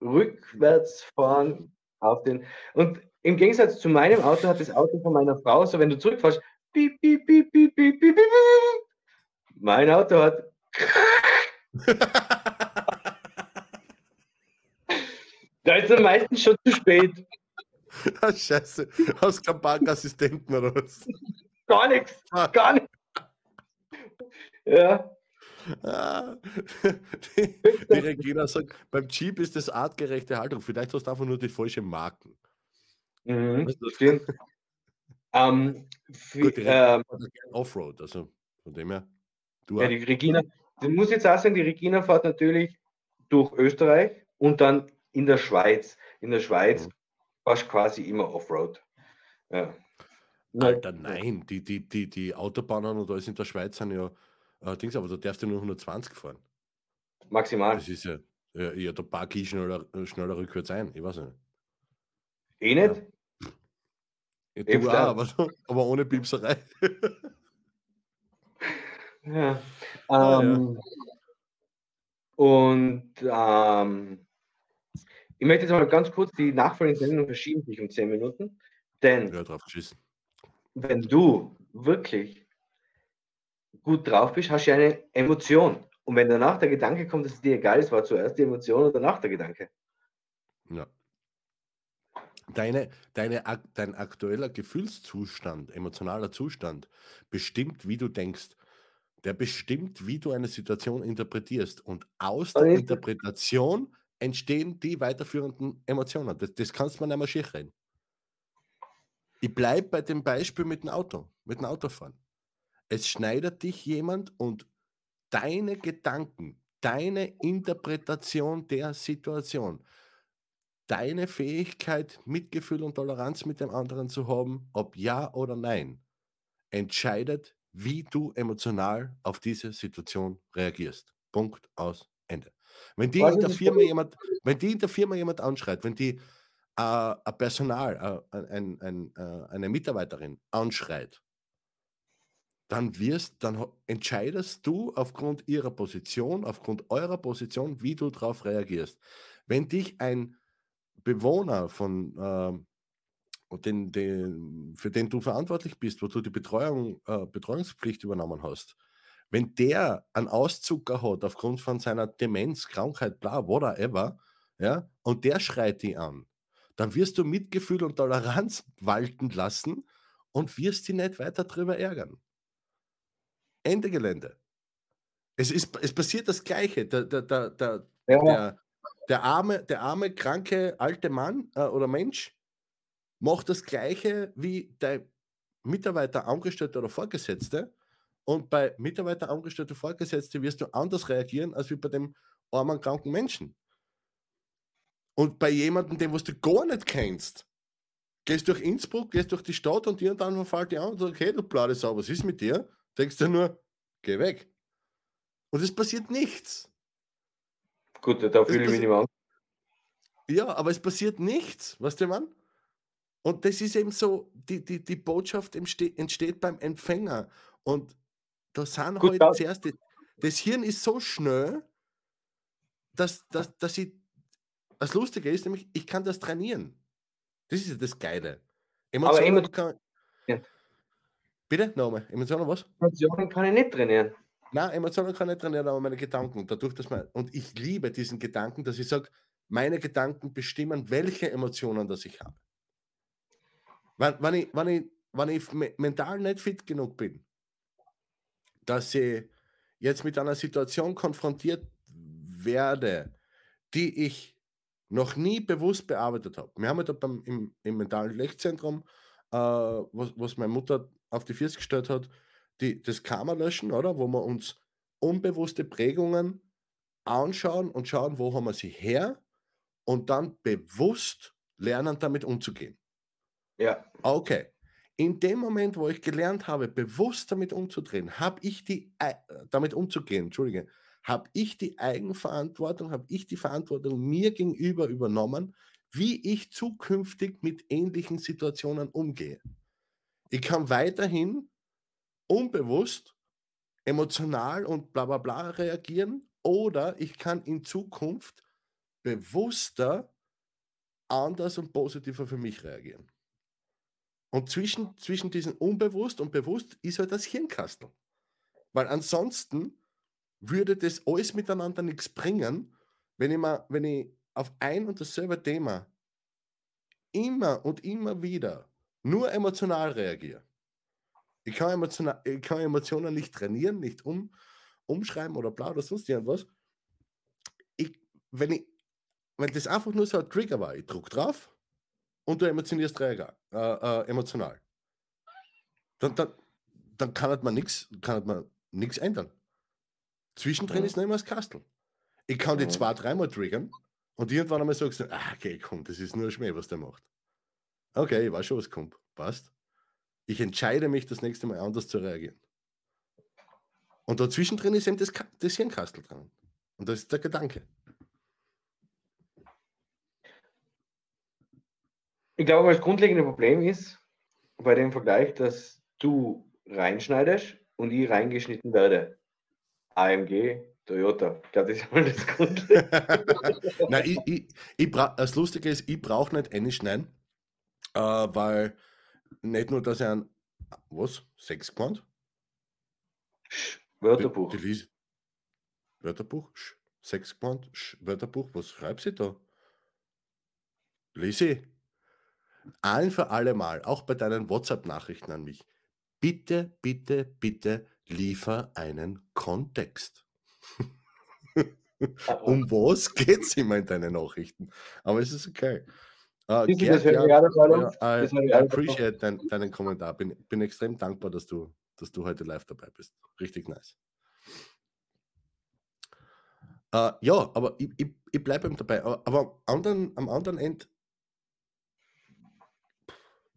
Rückwärts fahren auf den. Und im Gegensatz zu meinem Auto hat das Auto von meiner Frau, so wenn du zurückfährst, piep, piep, piep, piep, piep, piep, piep. Mein Auto hat. (laughs) da ist am meisten schon zu spät. (laughs) Ah, scheiße. Hast keinen Bankassistenten oder was? Gar nichts. Ah. Gar nichts. Ja. Ah, die, (laughs) die Regina sagt, beim Jeep ist das artgerechte Haltung. Vielleicht hast du einfach nur die falsche Marken. Mhm, das stimmt. Ähm, für, Gut, ähm, Offroad, also von dem her. Du ja, die Regina, du musst jetzt auch sagen, die Regina fährt natürlich durch Österreich und dann in der Schweiz. In der Schweiz Mhm. Fast quasi immer Offroad. Ja. Alter, nein, die, die, die, die Autobahnen und alles in der Schweiz sind ja äh, Dings, aber da darfst du nur 120 fahren. Maximal. Das ist ja, ja, ja da park ich schneller, schneller rückwärts ein. Ich weiß nicht. Eh nicht? Ja, du auch, aber, (laughs) aber ohne Piepserei. (laughs) Ja. Ah, ja. Ähm, Und ähm, ich möchte jetzt mal ganz kurz die nachfolgende Sendung verschieben sich um 10 Minuten. Denn ja, drauf wenn du wirklich gut drauf bist, hast du eine Emotion. Und wenn danach der Gedanke kommt, dass es dir egal ist, war zuerst die Emotion und danach der Gedanke. Ja. Deine, deine, dein aktueller Gefühlszustand, emotionaler Zustand bestimmt, wie du denkst. Der bestimmt, wie du eine Situation interpretierst. Und aus der Interpretation entstehen die weiterführenden Emotionen. Das, das kannst man nicht mehr schier reden. Ich bleibe bei dem Beispiel mit dem Auto, mit dem Autofahren. Es schneidet dich jemand und deine Gedanken, deine Interpretation der Situation, deine Fähigkeit, Mitgefühl und Toleranz mit dem anderen zu haben, ob ja oder nein, entscheidet, wie du emotional auf diese Situation reagierst. Punkt aus Ende. Wenn die in der Firma jemand, wenn die in der Firma jemand anschreit, wenn die äh, ein Personal, äh, ein, ein, äh, eine Mitarbeiterin anschreit, dann wirst, dann entscheidest du aufgrund ihrer Position, aufgrund eurer Position, wie du darauf reagierst. Wenn dich ein Bewohner von ähm, den, den, für den du verantwortlich bist, wo du die Betreuung, äh, Betreuungspflicht übernommen hast, wenn der einen Auszucker hat aufgrund von seiner Demenz, Krankheit, bla, whatever, ja, und der schreit die an, dann wirst du Mitgefühl und Toleranz (laughs) walten lassen und wirst dich nicht weiter darüber ärgern. Ende Gelände. Es, ist, es passiert das Gleiche. Der, der, der, der, Ja, der, der, arme, der arme, kranke, alte Mann äh, oder Mensch macht das Gleiche wie der Mitarbeiter, Angestellte oder Vorgesetzte. Und bei Mitarbeiter, Angestellte, Vorgesetzte wirst du anders reagieren als wie bei dem armen, kranken Menschen. Und bei jemandem, den was du gar nicht kennst, gehst durch Innsbruck, gehst durch die Stadt und irgendwann fällt dir an und sagt, hey, du blöde Sau, was ist mit dir? Denkst du nur, geh weg. Und es passiert nichts. gut, da fühle ich mich nicht mehr an. Ja, aber es passiert nichts, weißt du, Mann? Und das ist eben so, die, die, die Botschaft entsteht, entsteht beim Empfänger. Und da sind Gut, halt da- zuerst, die, das Hirn ist so schnell, dass, dass, dass ich, das Lustige ist nämlich, ich kann das trainieren. Das ist ja das Geile. Emotionen Emo- kann, Ja. Bitte? Nochmal. Emotionen was? Emotionen kann ich nicht trainieren. Nein, Emotionen kann ich trainieren, aber meine Gedanken. Dadurch, dass man, und ich liebe diesen Gedanken, dass ich sage, meine Gedanken bestimmen, welche Emotionen das ich habe. Wenn, wenn, ich, wenn, ich, wenn ich me- mental nicht fit genug bin, dass ich jetzt mit einer Situation konfrontiert werde, die ich noch nie bewusst bearbeitet habe. Wir haben ja da beim, im, im mentalen Lechzentrum, äh, was, was meine Mutter auf die Füße gestellt hat, die, das Karma löschen, oder? Wo wir uns unbewusste Prägungen anschauen und schauen, wo haben wir sie her und dann bewusst lernen, damit umzugehen. Ja, Okay. In dem Moment, wo ich gelernt habe, bewusst damit umzudrehen, habe ich die, äh, damit umzugehen, Entschuldige, habe ich die Eigenverantwortung, habe ich die Verantwortung mir gegenüber übernommen, wie ich zukünftig mit ähnlichen Situationen umgehe. Ich kann weiterhin unbewusst, emotional und bla bla bla reagieren oder ich kann in Zukunft bewusster, anders und positiver für mich reagieren. Und zwischen, zwischen diesem unbewusst und bewusst ist halt das Hirnkastel. Weil ansonsten würde das alles miteinander nichts bringen, wenn ich, mal, wenn ich auf ein und dasselbe Thema immer und immer wieder nur emotional reagiere. Ich kann, emotional, ich kann Emotionen nicht trainieren, nicht um, umschreiben oder bla oder sonst irgendwas. Ich, wenn, ich, wenn das einfach nur so ein Trigger war, ich drücke drauf und du emotionierst reager, äh, äh, emotional. dann, dann, dann kann man nichts ändern. Zwischendrin mhm. ist noch immer das Kastel. Ich kann die mhm. zwei, dreimal triggern und irgendwann einmal sagst du, ah, okay, komm, das ist nur ein Schmäh, was der macht. Okay, ich weiß schon, was kommt. Passt. Ich entscheide mich, das nächste Mal anders zu reagieren. Und dazwischen drin ist eben das, das Hirnkastel dran. Und das ist der Gedanke. Ich glaube, das grundlegende Problem ist bei dem Vergleich, dass du reinschneidest und ich reingeschnitten werde. AMG, Toyota. Ich glaube, das ist mal das Grundlegende. (laughs) Nein, ich, ich, ich das Lustige ist, ich brauche nicht eine schneiden, äh, weil nicht nur, dass er ein, was, sechs gemeint? Wörterbuch. Die, die Wörterbuch, Sch, sechs gemeint, Sch, Wörterbuch, was schreibt sie da? Lese. Allen für alle Mal, auch bei deinen WhatsApp-Nachrichten an mich, bitte, bitte, bitte liefer einen Kontext. (laughs) um was geht es immer in deinen Nachrichten? Aber es ist okay. Uh, Gerd, ja, ja, I, I appreciate dein, deinen Kommentar. Bin, bin extrem dankbar, dass du, dass du heute live dabei bist. Richtig nice. Uh, ja, aber ich, ich, ich bleibe dabei. Aber anderen, am anderen Ende,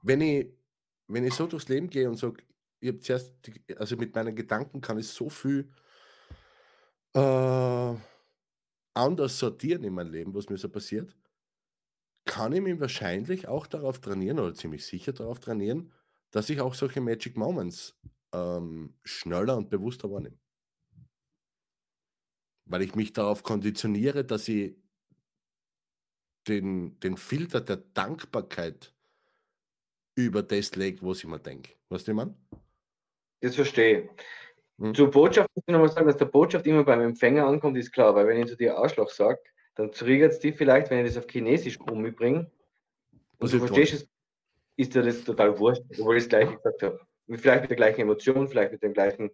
wenn ich, wenn ich so durchs Leben gehe und sage, ich habe zuerst, also mit meinen Gedanken kann ich so viel äh, anders sortieren in meinem Leben, was mir so passiert, kann ich mich wahrscheinlich auch darauf trainieren oder ziemlich sicher darauf trainieren, dass ich auch solche Magic Moments ähm, schneller und bewusster wahrnehme. Weil ich mich darauf konditioniere, dass ich den, den Filter der Dankbarkeit über das lege, was ich mir denke. Weißt du, ich meine? Das verstehe. Hm. Zur Botschaft muss ich nochmal sagen, dass der Botschaft immer beim Empfänger ankommt, ist klar, weil wenn ich zu dir Arschloch sage, dann triggert es dich vielleicht, wenn ich das auf Chinesisch umbringe. Und du verstehst es, ist dir das total wurscht, obwohl ich das gleiche gesagt habe. Vielleicht mit der gleichen Emotion, vielleicht mit dem gleichen.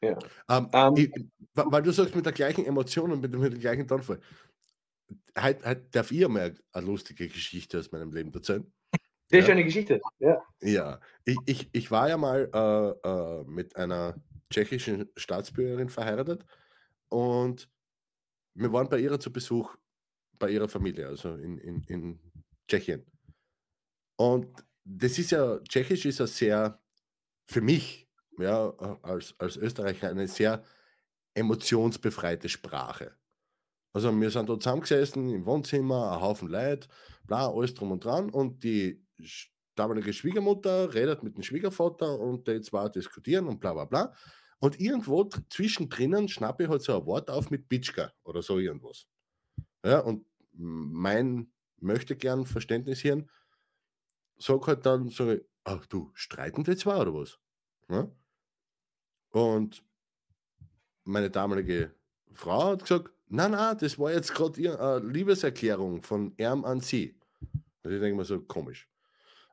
Ja. Um, um, ich, weil du sagst, mit der gleichen Emotion und mit, mit dem gleichen Tonfall. Heute, heute darf ich mal eine lustige Geschichte aus meinem Leben erzählen. Sehr ja. schöne Geschichte, ja. Ja, ich, ich, ich war ja mal äh, äh, mit einer tschechischen Staatsbürgerin verheiratet und wir waren bei ihr zu Besuch, bei ihrer Familie, also in, in, in Tschechien. Und das ist ja, Tschechisch ist ja sehr, für mich, ja, als, als Österreicher, eine sehr emotionsbefreite Sprache. Also wir sind dort zusammengesessen im Wohnzimmer, ein Haufen Leute, bla, alles drum und dran und die damalige Schwiegermutter redet mit dem Schwiegervater und die zwei diskutieren und bla bla bla. Und irgendwo zwischendrin schnappe ich halt so ein Wort auf mit Bitschka oder so irgendwas. Ja, und mein möchte gern Verständnis hier, sag halt dann so, ach du, streiten die zwei oder was? Ja? Und meine damalige Frau hat gesagt, nein, nein, das war jetzt gerade eine Liebeserklärung von Erm an sie. Also ich denke mir so, komisch.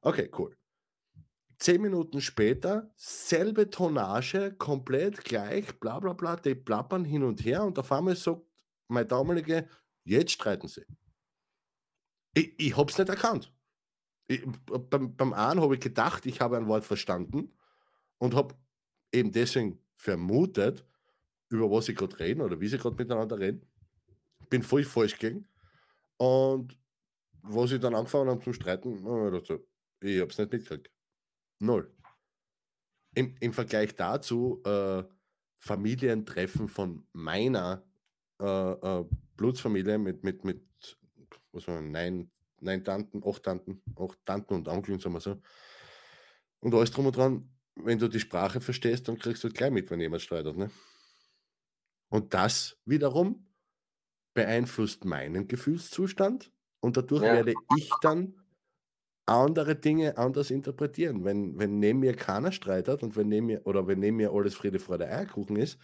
Okay, cool. Zehn Minuten später, selbe Tonnage, komplett gleich, bla bla bla, die plappern hin und her und auf einmal sagt mein damalige, jetzt streiten sie. Ich, ich habe es nicht erkannt. Ich, beim, beim einen habe ich gedacht, ich habe ein Wort verstanden und habe eben deswegen vermutet, über was sie gerade reden oder wie sie gerade miteinander reden. Bin voll falsch gegangen. Und wo sie dann angefangen haben zu streiten, habe ich habe es nicht mitgekriegt. Null. Im, Im Vergleich dazu, äh, Familientreffen von meiner äh, äh, Blutsfamilie mit, mit, mit was war, neun, neun Tanten, acht Tanten, acht Tanten und Onkeln, sagen wir so. Und alles drum und dran, wenn du die Sprache verstehst, dann kriegst du gleich mit, wenn jemand streitet. Ne? Und das wiederum beeinflusst meinen Gefühlszustand und dadurch ja. werde ich dann andere Dinge anders interpretieren. Wenn, wenn neben mir keiner streitet und wenn neben mir, oder wenn neben mir alles Friede, Freude, Eierkuchen ist,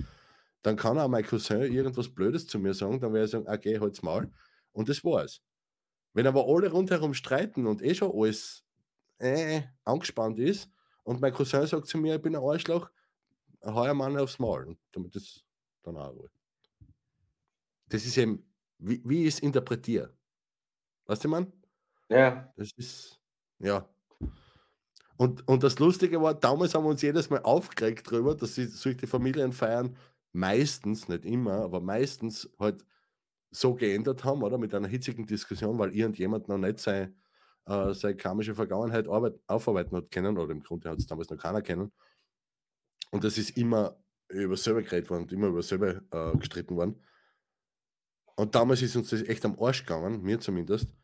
dann kann auch mein Cousin irgendwas Blödes zu mir sagen, dann werde ich sagen, okay, halt's mal. Und das war's. Wenn aber alle rundherum streiten und eh schon alles äh, angespannt ist und mein Cousin sagt zu mir, ich bin ein Arschloch, heuer Mann aufs Maul. Und damit ist dann auch Ruhe. Das ist eben, wie, wie ich es interpretiere. Weißt du, Mann? Ja. Das ist, ja. Und, und das Lustige war, damals haben wir uns jedes Mal aufgeregt darüber, dass sie solche Familienfeiern meistens, nicht immer, aber meistens halt so geändert haben, oder? Mit einer hitzigen Diskussion, weil irgendjemand noch nicht sein, äh, seine karmische Vergangenheit arbeit, aufarbeiten hat können, oder im Grunde hat es damals noch keiner kennen. Und das ist immer über selber geredet worden und immer über selber äh, gestritten worden. Und damals ist uns das echt am Arsch gegangen, mir zumindest.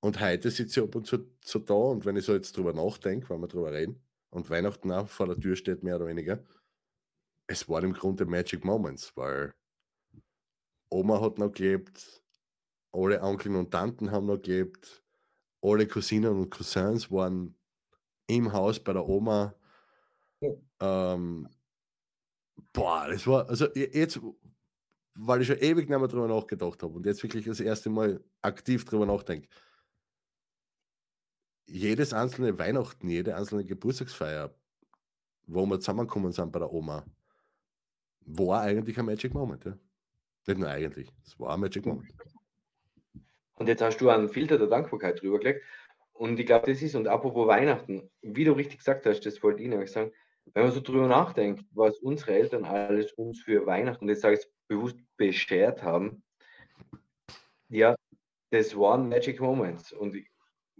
Und heute sitze ich ab und zu so da und wenn ich so jetzt drüber nachdenke, wenn wir drüber reden und Weihnachten auch vor der Tür steht, mehr oder weniger, es waren im Grunde Magic Moments, weil Oma hat noch gelebt, alle Onkel und Tanten haben noch gelebt, alle Cousinen und Cousins waren im Haus bei der Oma. Ähm, boah, das war, also jetzt, weil ich schon ewig nicht mehr drüber nachgedacht habe und jetzt wirklich das erste Mal aktiv drüber nachdenke. Jedes einzelne Weihnachten, jede einzelne Geburtstagsfeier, wo wir zusammengekommen sind bei der Oma, war eigentlich ein Magic Moment. Ja. Nicht nur eigentlich, es war ein Magic Moment. Und jetzt hast du einen Filter der Dankbarkeit drüber gelegt. Und ich glaube, das ist, und apropos Weihnachten, wie du richtig gesagt hast, das wollte ich nämlich sagen, wenn man so drüber nachdenkt, was unsere Eltern alles uns für Weihnachten, jetzt sage ich es bewusst, beschert haben, ja, das waren Magic Moments. Und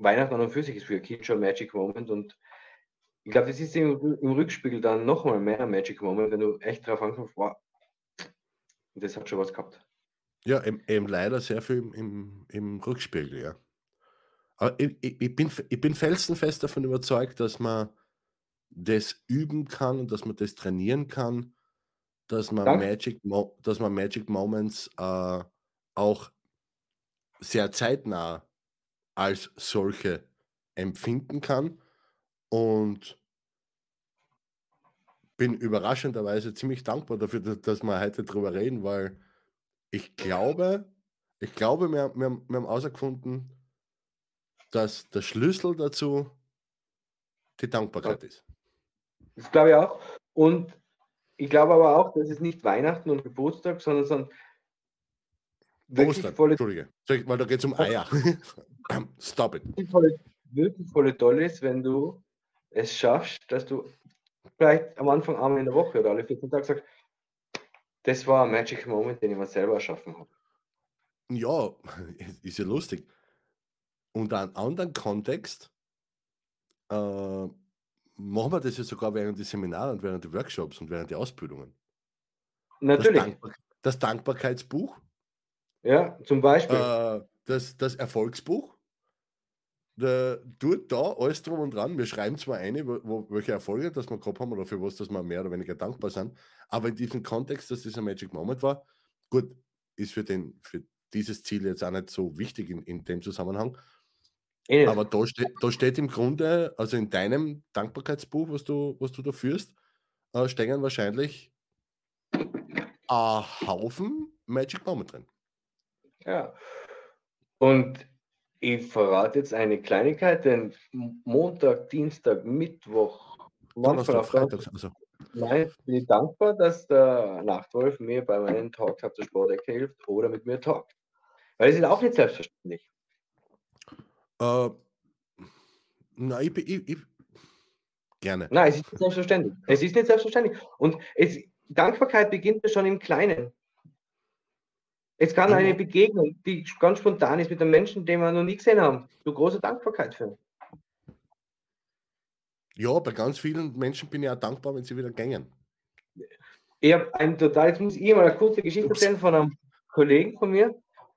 Weihnachten an und für sich ist für ein Kind schon ein Magic Moment. Und ich glaube, das ist im, im Rückspiegel dann nochmal mehr ein Magic Moment, wenn du echt drauf ankommst, wow, das hat schon was gehabt. Ja, eben, eben leider sehr viel im, im, im Rückspiegel, ja. Aber ich, ich, bin, ich bin felsenfest davon überzeugt, dass man das üben kann und dass man das trainieren kann, dass man, Magic, dass man Magic Moments äh, auch sehr zeitnah als solche empfinden kann und bin überraschenderweise ziemlich dankbar dafür, dass, wir heute darüber reden, weil ich glaube, ich glaube, wir, wir, wir haben herausgefunden, dass der Schlüssel dazu die Dankbarkeit ist. Das glaube ich auch. Und ich glaube aber auch, dass es nicht Weihnachten und Geburtstag, sondern, sondern wirklich Ostern, volle, Entschuldige, weil da geht es um Eier. (clears throat) Stop it. Wirklich voll toll ist, wenn du es schaffst, dass du vielleicht am Anfang einmal in der Woche oder alle 14 Tage sagst, das war ein Magic Moment, den ich mir selber erschaffen habe. Ja, (laughs) ist ja lustig. Und einen anderen Kontext äh, machen wir das ja sogar während der Seminare und während der Workshops und während der Ausbildungen. Natürlich. Das, Dankbar das Dankbarkeitsbuch. Ja, zum Beispiel. Äh, das, das Erfolgsbuch der tut da alles drum und dran. Wir schreiben zwar eine, wo, welche Erfolge das wir gehabt haben oder für was, dass wir mehr oder weniger dankbar sind, aber in diesem Kontext, dass das ein Magic Moment war, gut, ist für, den, für dieses Ziel jetzt auch nicht so wichtig in, in dem Zusammenhang. Ja. Aber da, ste da steht im Grunde, also in deinem Dankbarkeitsbuch, was du, was du da führst, äh, stecken wahrscheinlich ein Haufen Magic Moment drin. Ja. Und ich verrate jetzt eine Kleinigkeit, denn Montag, Dienstag, Mittwoch, Donnerstag, Freitag, also. Nein, bin ich dankbar, dass der Nachtwolf mir bei meinen Talks auf der Sportecke hilft oder mit mir talkt. Weil es ist auch nicht selbstverständlich. Äh, nein, ich, ich, ich, gerne. Nein, es ist nicht selbstverständlich. Es ist nicht selbstverständlich. Und es, Dankbarkeit beginnt schon im Kleinen. Es kann eine Begegnung, die ganz spontan ist mit einem Menschen, den wir noch nie gesehen haben, so große Dankbarkeit für. Ja, bei ganz vielen Menschen bin ich auch dankbar, wenn sie wieder gängen. Ich habe ein total, jetzt muss ich mal eine kurze Geschichte erzählen von einem Kollegen von mir.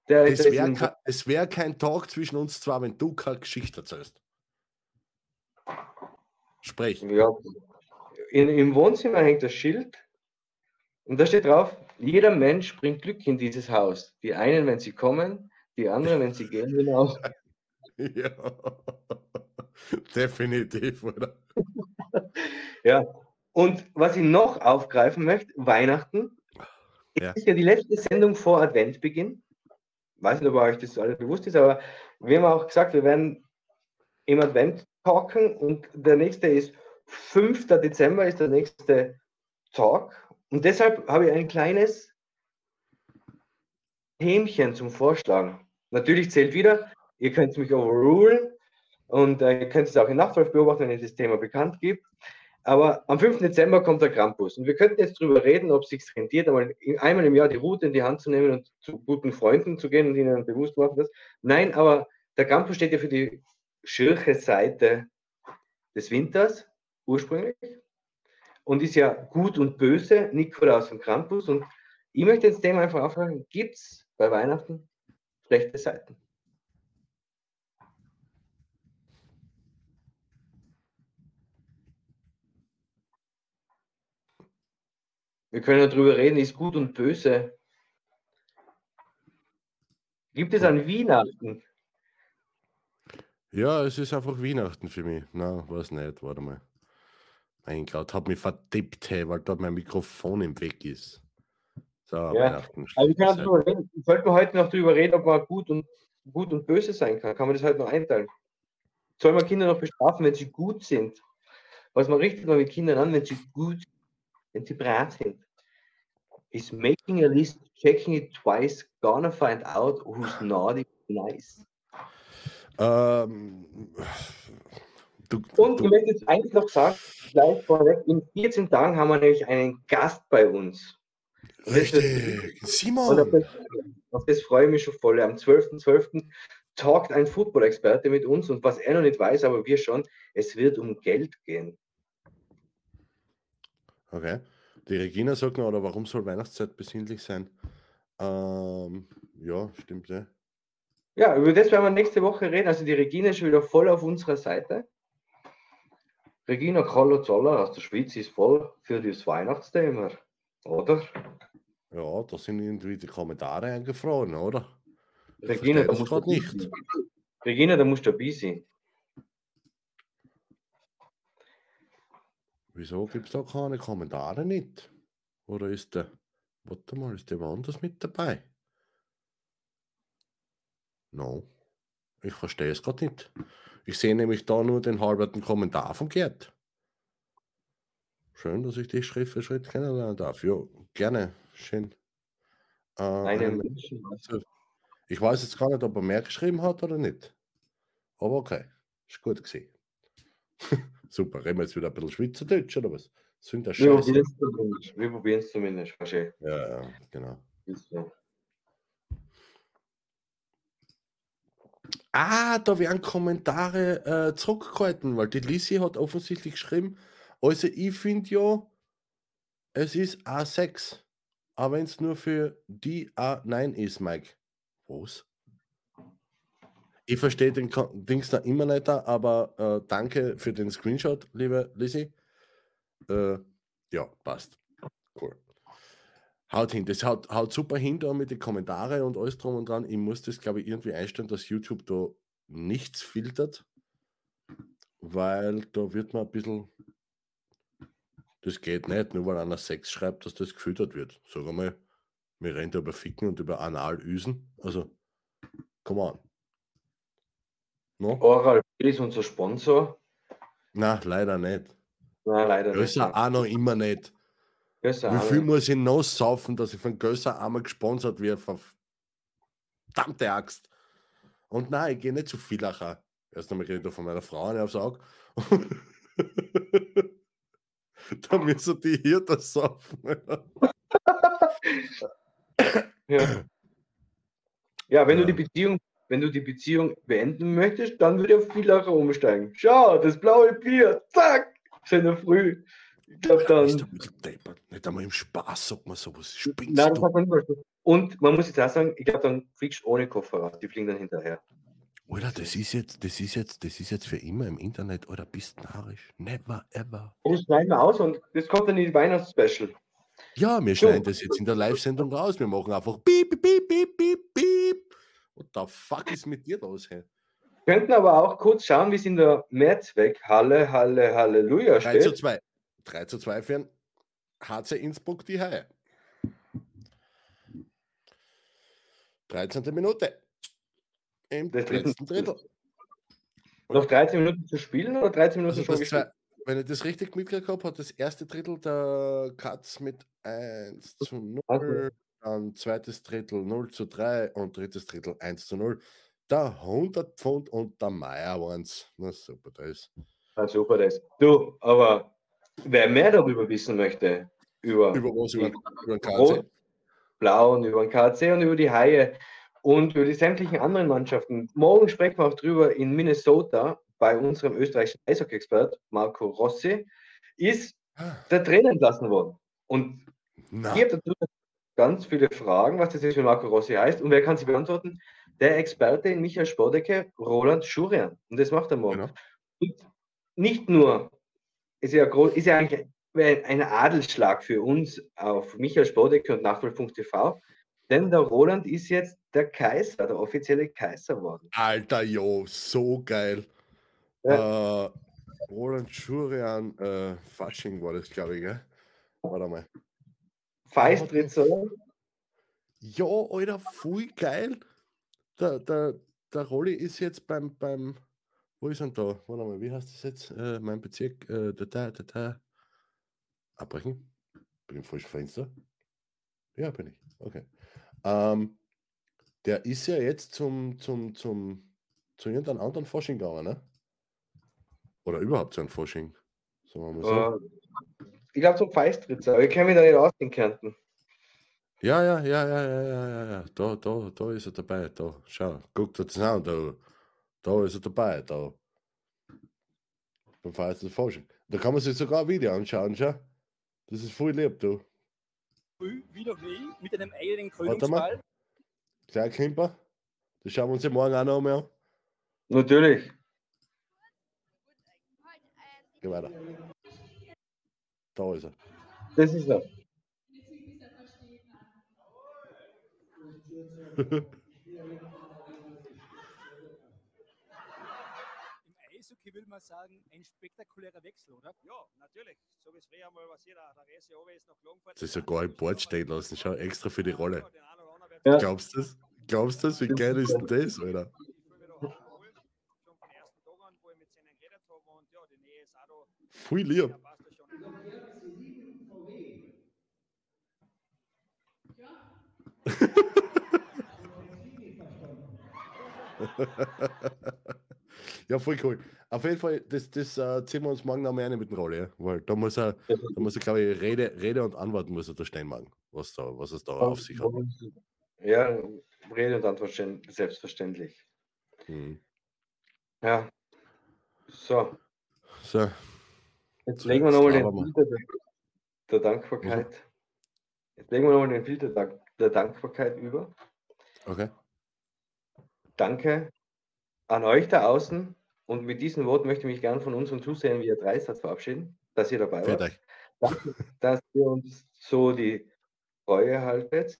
Der, es wäre kein, wär kein Tag zwischen uns zwei, wenn du keine Geschichte erzählst. Sprich. Ja, in, Im Wohnzimmer hängt das Schild und da steht drauf, jeder Mensch bringt Glück in dieses Haus. Die einen, wenn sie kommen, die anderen, wenn sie gehen, hinaus. (laughs) Ja, definitiv, oder? (laughs) ja, und was ich noch aufgreifen möchte, Weihnachten, ja. ist ja die letzte Sendung vor Adventbeginn. Ich weiß nicht, ob euch das alles bewusst ist, aber wir haben auch gesagt, wir werden im Advent talken und der nächste ist 5. Dezember ist der nächste Talk und deshalb habe ich ein kleines Themchen zum Vorschlagen. Natürlich zählt wieder, ihr könnt mich overrulen, Und äh, ihr könnt es auch in Nachtwolf beobachten, wenn ihr das Thema bekannt gibt. Aber am 5. Dezember kommt der Krampus. Und wir könnten jetzt darüber reden, ob es sich rentiert, einmal, einmal im Jahr die Route in die Hand zu nehmen und zu guten Freunden zu gehen und ihnen bewusst machen das. Nein, aber der Krampus steht ja für die schirche Seite des Winters ursprünglich und ist ja gut und böse, Nikolaus und Krampus. Und ich möchte jetzt Thema einfach aufhören, gibt es bei Weihnachten schlechte Seiten? Wir können ja darüber reden, ist gut und böse. Gibt es an Weihnachten? Ja, es ist einfach Weihnachten für mich. Na, weiß nicht, warte mal. Mein Gott, hat mich vertippt, hey, weil dort mein Mikrofon im Weg ist. So, ja. Weihnachten. Also wir können darüber reden. Sollten wir heute noch darüber reden, ob man gut und, gut und böse sein kann? Kann man das heute noch einteilen? Soll man Kinder noch bestrafen, wenn sie gut sind? Was man richtet man mit Kindern an, wenn sie gut, wenn sie brav sind? Is making a list, checking it twice, gonna find out who's naughty nice. Ähm, du, Und du, ich möchte jetzt eins noch sagen, gleich vorweg, in 14 Tagen haben wir nämlich einen Gast bei uns. Richtig, Simon. Und das, auf das freue ich mich schon voll. Am 12.12. .12. talkt ein Football-Experte mit uns und was er noch nicht weiß, aber wir schon, es wird um Geld gehen. Okay. Die Regina sagt noch, oder warum soll Weihnachtszeit besinnlich sein? Ähm, ja, stimmt ja. Ja, über das werden wir nächste Woche reden. Also die Regina ist schon wieder voll auf unserer Seite. Regina Kollo-Zoller aus der Schweiz ist voll für das Weihnachtsthema, oder? Ja, da sind irgendwie die Kommentare eingefroren, oder? Regina, da musst du nicht. Regina, da musst du dabei sein. Wieso gibt es da keine Kommentare nicht? Oder ist der, warte mal, ist der woanders mit dabei? No, ich verstehe es gerade nicht. Ich sehe nämlich da nur den halberten Kommentar von Gerd. Schön, dass ich dich Schritt für Schritt kennenlernen darf. Ja, gerne. Schön. Äh, also, ich weiß jetzt gar nicht, ob er mehr geschrieben hat oder nicht. Aber okay, ist gut gesehen. (laughs) Super, reden wir jetzt wieder ein bisschen Schweizerdeutsch oder was? Sind das Scheiße? Wir probieren es zumindest. Verstehe. Ja, ja, genau. Ah, da werden Kommentare äh, zurückgehalten, weil die Lisi hat offensichtlich geschrieben, also ich finde ja, es ist A6. Aber wenn es nur für die A9 ist, Mike. Was? Ich verstehe den Dings da immer nicht, aber äh, danke für den Screenshot, liebe Lizzie. Äh, ja, passt. Cool. Haut hin. Das haut, haut super hin da mit den Kommentaren und alles drum und dran. Ich muss das, glaube ich, irgendwie einstellen, dass YouTube da nichts filtert, weil da wird man ein bisschen. Das geht nicht, nur weil einer Sex schreibt, dass das gefiltert wird. Sag einmal, wir rennen da über Ficken und über Analüsen. Also, come on. No? Oral ist unser Sponsor. Na, leider nicht. Nein, leider Gösser nicht. auch noch immer nicht. Gösser Wie viel nicht. muss ich noch saufen, dass ich von Gösser einmal gesponsert werde? Verdammte Axt. Und nein, ich gehe nicht zu viel Acher. Erst einmal rede ich von meiner Frau eine aufs Auge. (laughs) da müssen die hier das saufen. ja. ja, wenn ja. du die Beziehung wenn du die Beziehung beenden möchtest, dann würde auf Villacher umsteigen. Schau, das blaue Bier, zack, schöne Früh. Ich glaube dann. Nicht einmal im Spaß sagt man sowas. Spinnst Nein, das hat man nicht. Und man muss jetzt auch sagen, ich glaube, dann fliegst du ohne Koffer raus. Die fliegen dann hinterher. Oder das ist jetzt, das ist jetzt, das ist jetzt für immer im Internet oder bist narrisch. Never ever. Das schneiden wir aus und das kommt dann in die Weihnachtsspecial. Ja, wir schneiden so. das jetzt in der Live-Sendung raus. Wir machen einfach piep, piep, piep, piep, piep. What the fuck ist mit dir los, hey? Könnten aber auch kurz schauen, wie es in der Mehrzweck-Halle, Halle, Halleluja 3 steht. 3 zu 2. 3 zu 2 für ein HC Innsbruck die Haie. 13. Minute. Im das letzten Drittel. Noch 13 Minuten zu spielen oder 13 Minuten also schon gespielt? Wenn ich das richtig mitgekriegt habe, hat das erste Drittel der Katz mit 1 zu 0. Also. Dann zweites Drittel 0 zu 3 und drittes Drittel 1 zu 0. Der 100 Pfund und der Meier waren es. Na super, das. Na super, das. Du, aber wer mehr darüber wissen möchte, über, Über was? Über, über den Rot, KC? Blau und über den KC und über die Haie und über die sämtlichen anderen Mannschaften. Morgen sprechen wir auch drüber in Minnesota bei unserem österreichischen Eishockey-Expert Marco Rossi. Ist Ah, der Trainer entlassen worden. Und Na, ich habe dazu ganz viele Fragen, was das jetzt für Marco Rossi heißt. Und wer kann sie beantworten? Der Experte in Michael Spodecke, Roland Schurian. Und das macht er morgen. genau. Und nicht nur, ist ja, groß, ist ja eigentlich ein Adelsschlag für uns auf Michael Spodecke und Nachfolg.tv, denn der Roland ist jetzt der Kaiser, der offizielle Kaiser geworden. Alter, jo, so geil. Äh, Roland Schurian, äh, Fasching war das, glaube ich, gell? Warte mal. Feistritzer, Ja, Alter, voll geil. Der, der, der Rolli ist jetzt beim, beim, wo ist denn da? Warte mal, wie heißt das jetzt? Äh, mein Bezirk, äh, da, da, da, da. Abbrechen. Bin im falschen Fenster. Ja, bin ich. Okay. Ähm, der ist ja jetzt zum, zum, zum, zu irgendeinem anderen Forschung gegangen, ne? Oder überhaupt zu einem Forschung. Sagen wir mal so. äh, ich glaube zum Feistritzer, aber ich kenne mich da nicht aus in Kärnten. Ja, ja, ja, ja, ja, ja, ja, ja. Da, da, da ist er dabei. Da, schau, guck dir das an. Da, da ist er dabei. Da. Beim Feist des Forschung. Da kann man sich sogar ein Video anschauen, schau. Das ist voll lieb, du. früh wie noch nie mit einem eigenen Warte mal. Krönungsball. Kleiner Klimper. Das schauen wir uns ja morgen auch noch mal an. Natürlich. Geh weiter. Da ist er. Das ist er. (laughs) Im Eishockey würde man sagen, ein spektakulärer Wechsel, oder? Ja, natürlich. So wie es früher mal passiert, der Resi Owe ist nach Klagenfurt. Das ist sogar im Board stehen lassen. Schau, extra für die Rolle. Ja. Glaubst du das? Glaubst du das? Wie geil ist denn das, Alter? ich ich. Voll lieb. (laughs) (laughs) Ja, voll cool. Auf jeden Fall, das, das äh, ziehen wir uns morgen noch mehr rein mit der Rolle, ja? weil da muss er, da muss er, glaube ich, Rede, Rede und Antwort muss er da stehen machen, was, da, was es da auf sich hat. Ja, Rede und Antwort stellen, selbstverständlich. Mhm. Ja. So, So, jetzt legen wir nochmal den. Filter der, Dankbarkeit. Jetzt legen wir nochmal den Filter der Dankbarkeit über. okay. Danke an euch da außen. Und mit diesen Worten möchte ich mich gern von unseren Zusehern via Dreisatz verabschieden, dass ihr dabei Für wart. Danke, dass ihr uns so die Treue haltet.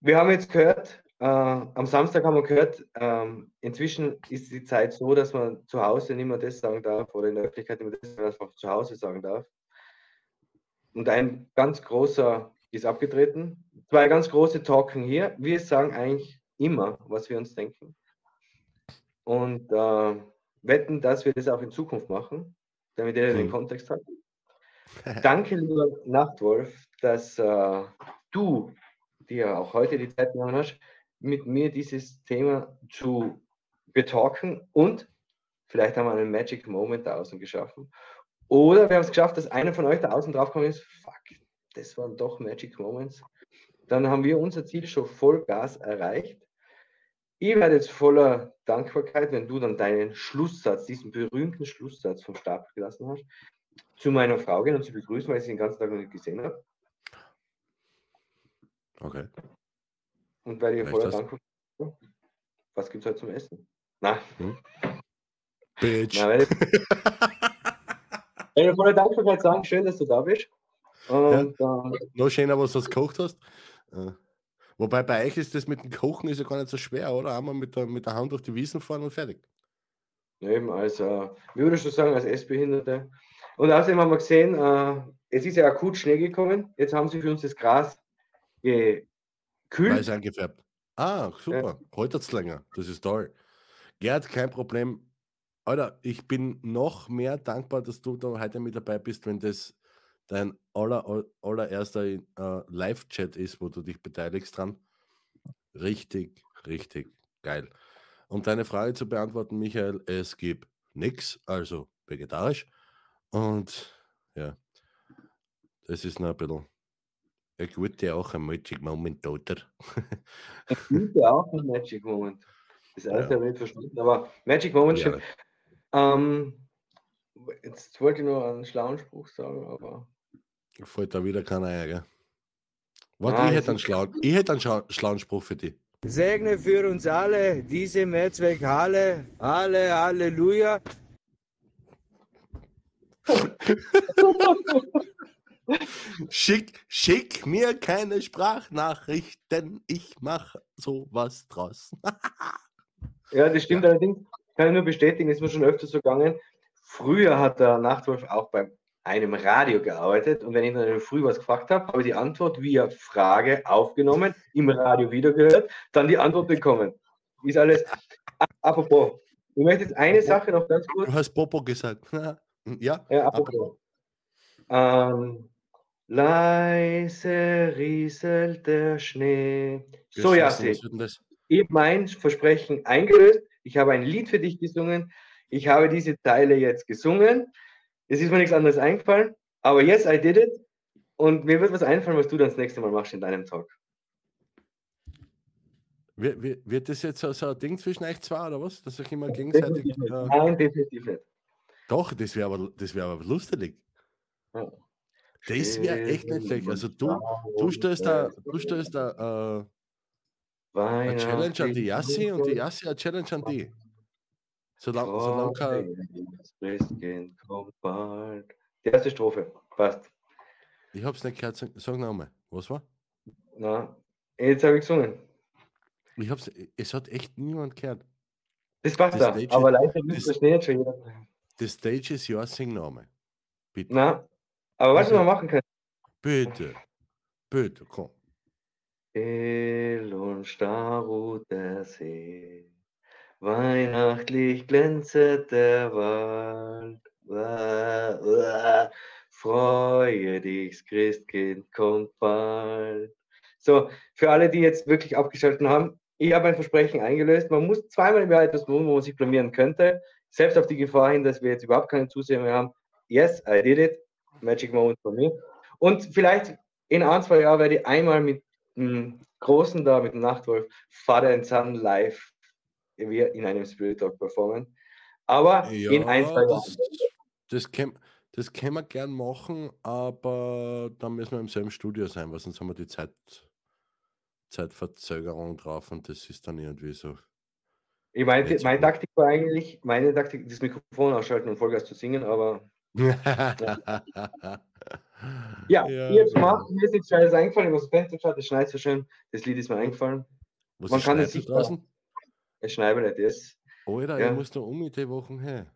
Wir haben jetzt gehört, äh, am Samstag haben wir gehört, ähm, inzwischen ist die Zeit so, dass man zu Hause nicht mehr das sagen darf oder in der Öffentlichkeit nicht mehr das was man zu Hause sagen darf. Und ein ganz großer ist abgetreten. Zwei ganz große talken hier. Wir sagen eigentlich immer, was wir uns denken. Und äh, wetten, dass wir das auch in Zukunft machen, damit ihr den Mhm. Kontext habt. (laughs) Danke, lieber Nachtwolf, dass äh, du dir auch heute die Zeit genommen hast, mit mir dieses Thema zu betalken und vielleicht haben wir einen Magic Moment da außen geschaffen. Oder wir haben es geschafft, dass einer von euch da außen draufgekommen ist, fuck, das waren doch Magic Moments. Dann haben wir unser Ziel schon voll Gas erreicht. Ich werde jetzt voller Dankbarkeit, wenn du dann deinen Schlusssatz, diesen berühmten Schlusssatz vom Stapel gelassen hast, zu meiner Frau gehen und sie begrüßen, weil ich sie den ganzen Tag noch nicht gesehen habe. Okay. Und werde ihr voller? Dankbarkeit. Was gibt es heute zum Essen? Na, Bitch. na werde (laughs) ich, voller Dankbarkeit sagen, schön, dass du da bist. Und äh, Noch schöner, was du gekocht hast. Äh, Wobei bei euch ist das mit dem Kochen ist ja gar nicht so schwer, oder? Einmal mit der, mit der Hand durch die Wiesen fahren und fertig. Eben, als, äh, wie würdest du sagen, als S-Behinderte. Und außerdem haben wir gesehen, äh, es ist ja akut Schnee gekommen. Jetzt haben sie für uns das Gras gekühlt. Weiß eingefärbt. Ah, super. Heute hat es länger. Das ist toll. Gerd, kein Problem. Alter, ich bin noch mehr dankbar, dass du da heute mit dabei bist, wenn das dein aller, aller- allererster äh, Live-Chat ist, wo du dich beteiligst dran. Richtig, richtig geil. um deine Frage zu beantworten, Michael, es gibt nichts, also vegetarisch. Und ja, das ist noch ein bisschen. Ich wollte ja auch ein Magic Moment, oder? Ich wollte auch ein Magic Moment. Das alles ja. nicht verstanden, aber Magic Moment ja. stimmt. Ähm, jetzt wollte ich nur einen schlauen Spruch sagen, aber. Fällt da wieder keiner ein, gell? Warte, ah, ich, hätte einen schlauen, ich hätte einen schlauen Spruch für dich. Segne für uns alle diese Mehrzweckhalle. Alle, Halleluja. schick, schick mir keine Sprachnachrichten, ich mache sowas draus. (laughs) ja, das stimmt ja. allerdings. Kann ich nur bestätigen, ist mir schon öfter so gegangen. Früher hat der Nachtwolf auch bei einem Radio gearbeitet und wenn ich dann früh was gefragt habe, habe ich die Antwort via Frage aufgenommen, im Radio wiedergehört, dann die Antwort bekommen. Ist alles. Apropos, ich möchte jetzt eine Sache noch ganz kurz. Du hast Popo gesagt. (laughs) ja, ja apropos. Ähm, leise rieselt der Schnee. So, ja, Ich habe mein Versprechen eingelöst. Ich habe ein Lied für dich gesungen. Ich habe diese Teile jetzt gesungen. Es ist mir nichts anderes eingefallen. Aber yes, I did it. Und mir wird was einfallen, was du dann das nächste Mal machst in deinem Talk. Wird, wird das jetzt so, so ein Ding zwischen euch zwei oder was? Dass ich immer gegenseitig. Definitiv äh, Nein, definitiv nicht. Doch, das wäre aber, wär aber lustig. Ja. Das wäre echt nicht schlecht. Also du, du stellst da, du stellst da äh, eine Challenge an die Yassi und die Yassi eine Challenge an die. Solange, solange kein... Die erste Strophe, passt. Ich hab's nicht gehört, sag nochmal. Was war? Na, jetzt habe ich gesungen. Ich hab's, es hat echt niemand gehört. Das passt da, aber leider müsst ihr nicht schon jeder. The stage is your Singname. Bitte. Na, aber was wir machen können. Bitte. Bitte, komm. Hell und starr ruht der See. Weihnachtlich glänzet der Wald. Uah, uah. Freue dich, Christkind kommt bald. So, für alle, die jetzt wirklich abgeschaltet haben, ich habe ein Versprechen eingelöst. Man muss zweimal im Jahr etwas tun, wo man sich blamieren könnte. Selbst auf die Gefahr hin, dass wir jetzt überhaupt keine Zuseher mehr haben. Yes, I did it. Magic Moment von mir. Und vielleicht in ein, zwei Jahren werde ich einmal mit dem Großen da, mit dem Nachtwolf, Father and Son live wir in einem Spirit Talk performen. Aber ja, in ein, zwei Jahren. Das, kann, das können wir gern machen, aber dann müssen wir im selben Studio sein, weil sonst haben wir die Zeit, Zeitverzögerung drauf und das ist dann irgendwie so. Ich meine, meine Taktik war eigentlich, meine Taktik, das Mikrofon ausschalten und Vollgas zu singen, aber. (laughs) ja, ja, ja jetzt macht mir ist nichts Scheißes eingefallen, ich habe das Fenster geschaut, das schneit so schön, das Lied ist mir eingefallen. Was Man kann es sich draußen? Es schneit nicht, das. Alter, ja. ich muss da um mit den Wochen her.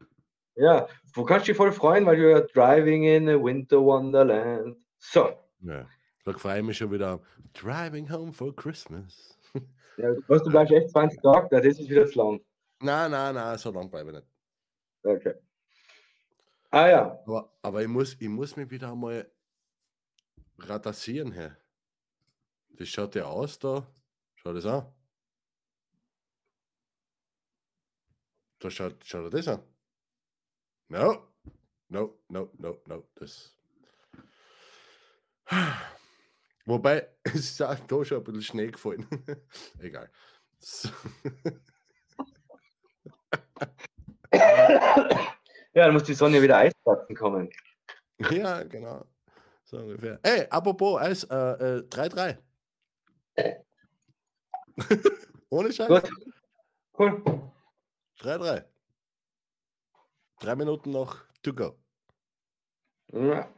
Ja, du kannst dich voll freuen, weil du ja driving in a winter wonderland. So. Ja, da freue ich mich schon wieder. Driving home for Christmas. (laughs) ja, du, du bleibst echt 20 Tage, das ist wieder zu lang. Nein, nein, nein, so lang bleibe ich nicht. Okay. Ah ja. Aber, aber ich, muss, ich muss mich wieder einmal radasieren hier. Das schaut ja aus da. Schau das an. Da schaut, schaut das an. No, no, no, no, no. Das. (sighs) Wobei, (laughs) es ist auch da schon ein bisschen Schnee gefallen. (laughs) Egal. So. Ja, dann muss die Sonne wieder Eisplatten kommen. Ja, genau. So ungefähr. Ey, apropos Eis, äh, 3-3. Äh, (laughs) Ohne Scheiß. Gut. Cool. 3-3. Drei Minuten noch to go. Ja.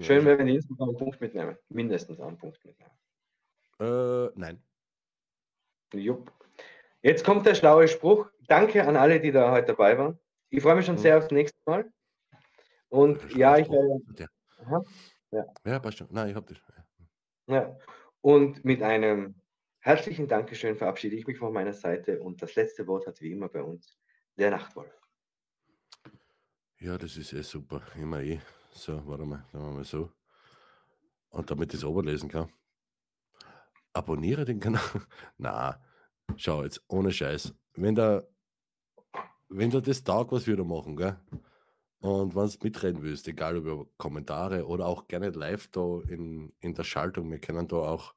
Schön, wenn wir mindestens einen Punkt mitnehmen. Mindestens einen Punkt mitnehmen. Äh, nein. Jupp. Jetzt kommt der schlaue Spruch. Danke an alle, die da heute dabei waren. Ich freue mich schon hm. sehr aufs nächste Mal. Und ja, ich werde. Ja. Ja. ja, passt schon. Nein, ich habe dich. Ja. ja. Und mit einem herzlichen Dankeschön verabschiede ich mich von meiner Seite. Und das letzte Wort hat wie immer bei uns der Nachtwolf. Ja, das ist eh super. Immer eh. So, warte mal, dann machen wir so. Und damit ich es oberlesen kann. Abonniere den Kanal. (laughs) Na, schau jetzt, ohne Scheiß. wenn da, wenn da das Tag was wieder machen, gell? Und wenn du mitreden willst, egal über Kommentare oder auch gerne live da in, in der Schaltung, wir können da auch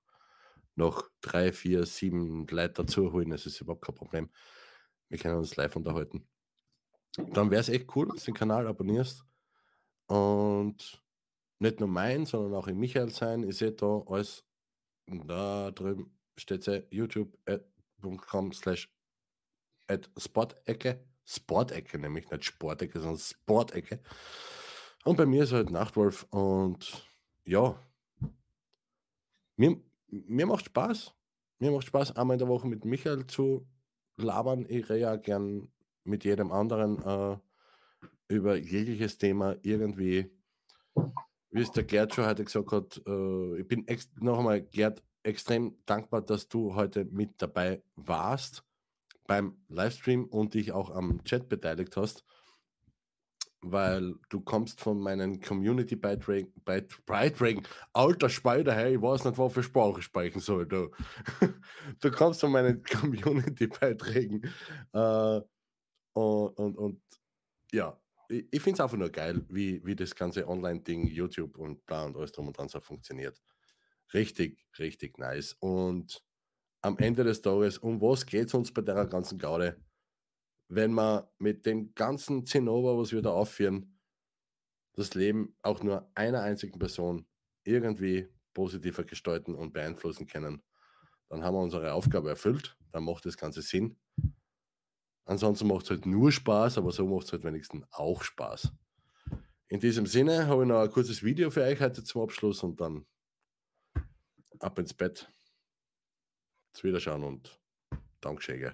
noch drei, vier, sieben Leute dazu holen, das ist überhaupt kein Problem. Wir können uns live unterhalten. Dann wäre es echt cool, wenn du den Kanal abonnierst. Und nicht nur mein, sondern auch in Michael sein. Ich sehe da alles, da drüben steht es youtube.com slash at Sportecke. Sportecke, nämlich nicht Sportecke, sondern Sportecke. Und bei mir ist halt Nachtwolf und ja, mir, mir macht Spaß. Mir macht Spaß, einmal in der Woche mit Michael zu labern. Ich rede ja gern mit jedem anderen äh, über jegliches Thema irgendwie. Wie es der Gerd schon heute gesagt hat, äh, ich bin noch einmal, Gerd, extrem dankbar, dass du heute mit dabei warst beim Livestream und dich auch am Chat beteiligt hast, weil du kommst von meinen Community-Beiträgen, Beiträgen, alter Spider, hey, ich weiß nicht, was für Sprache sprechen soll, du. (laughs) du kommst von meinen (laughs) Community-Beiträgen äh, und, und, und, ja, ich, ich finde es einfach nur geil, wie, wie das ganze Online-Ding, YouTube und bla und alles drum und dran so funktioniert. Richtig, richtig nice. Und am Ende des Tages, um was geht es uns bei der ganzen Gaude? Wenn man mit dem ganzen Zinnober, was wir da aufführen, das Leben auch nur einer einzigen Person irgendwie positiver gestalten und beeinflussen können, dann haben wir unsere Aufgabe erfüllt, dann macht das Ganze Sinn. Ansonsten macht es halt nur Spaß, aber so macht es halt wenigstens auch Spaß. In diesem Sinne habe ich noch ein kurzes Video für euch heute zum Abschluss und dann ab ins Bett. Zu Wiederschauen und Dankeschön.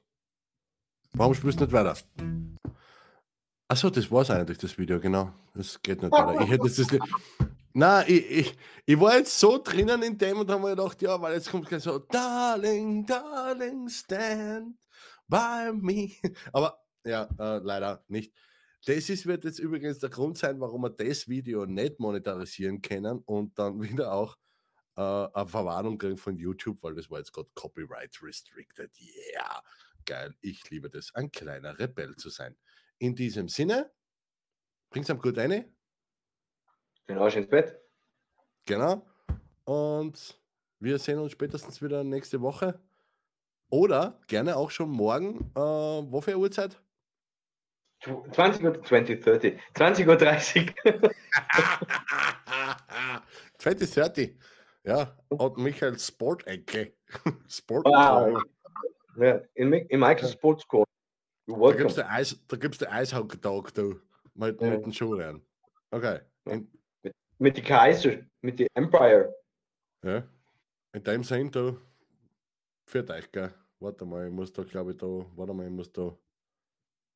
Warum spielst du nicht weiter? Achso, das war es eigentlich, das Video, genau. Das geht nicht weiter. Ich hätte das nicht. Nein, ich, ich, ich war jetzt so drinnen in dem und habe mir gedacht, ja, weil jetzt kommt gleich so, Darling, Darling, stand by me. (laughs) Aber ja, äh, leider nicht. Das ist, wird jetzt übrigens der Grund sein, warum wir das Video nicht monetarisieren können und dann (laughs) wieder auch äh, eine Verwarnung kriegen von YouTube, weil das war jetzt gerade Copyright Restricted. Yeah, geil. Ich liebe das, ein kleiner Rebell zu sein. In diesem Sinne, bring's am gut eine. Den Arsch ins Bett. Genau. Und wir sehen uns spätestens wieder nächste Woche. Oder gerne auch schon morgen. Äh, wo für Uhrzeit? 20 Uhr, 20, 30. 20 Uhr 30. 20, 30. Ja, und Michael Sport-Ecke. (laughs) Sport wow. Ja, in, in Michael Sports Code. Da gibt es den, Eis, den Eishockey-Tag mit, ja. mit den Schuhen. Okay. In, mit, mit die Kaiser, mit die Empire. Ja. In dem Sinn, du, für euch, gell? Warte mal, ich muss da, glaube ich, da, warte mal, ich muss da.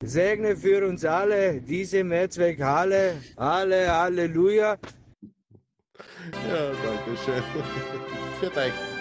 Segne für uns alle diese Mehrzweckhalle. Alle, Halleluja. Ja, danke schön. (laughs) Vielen Dank.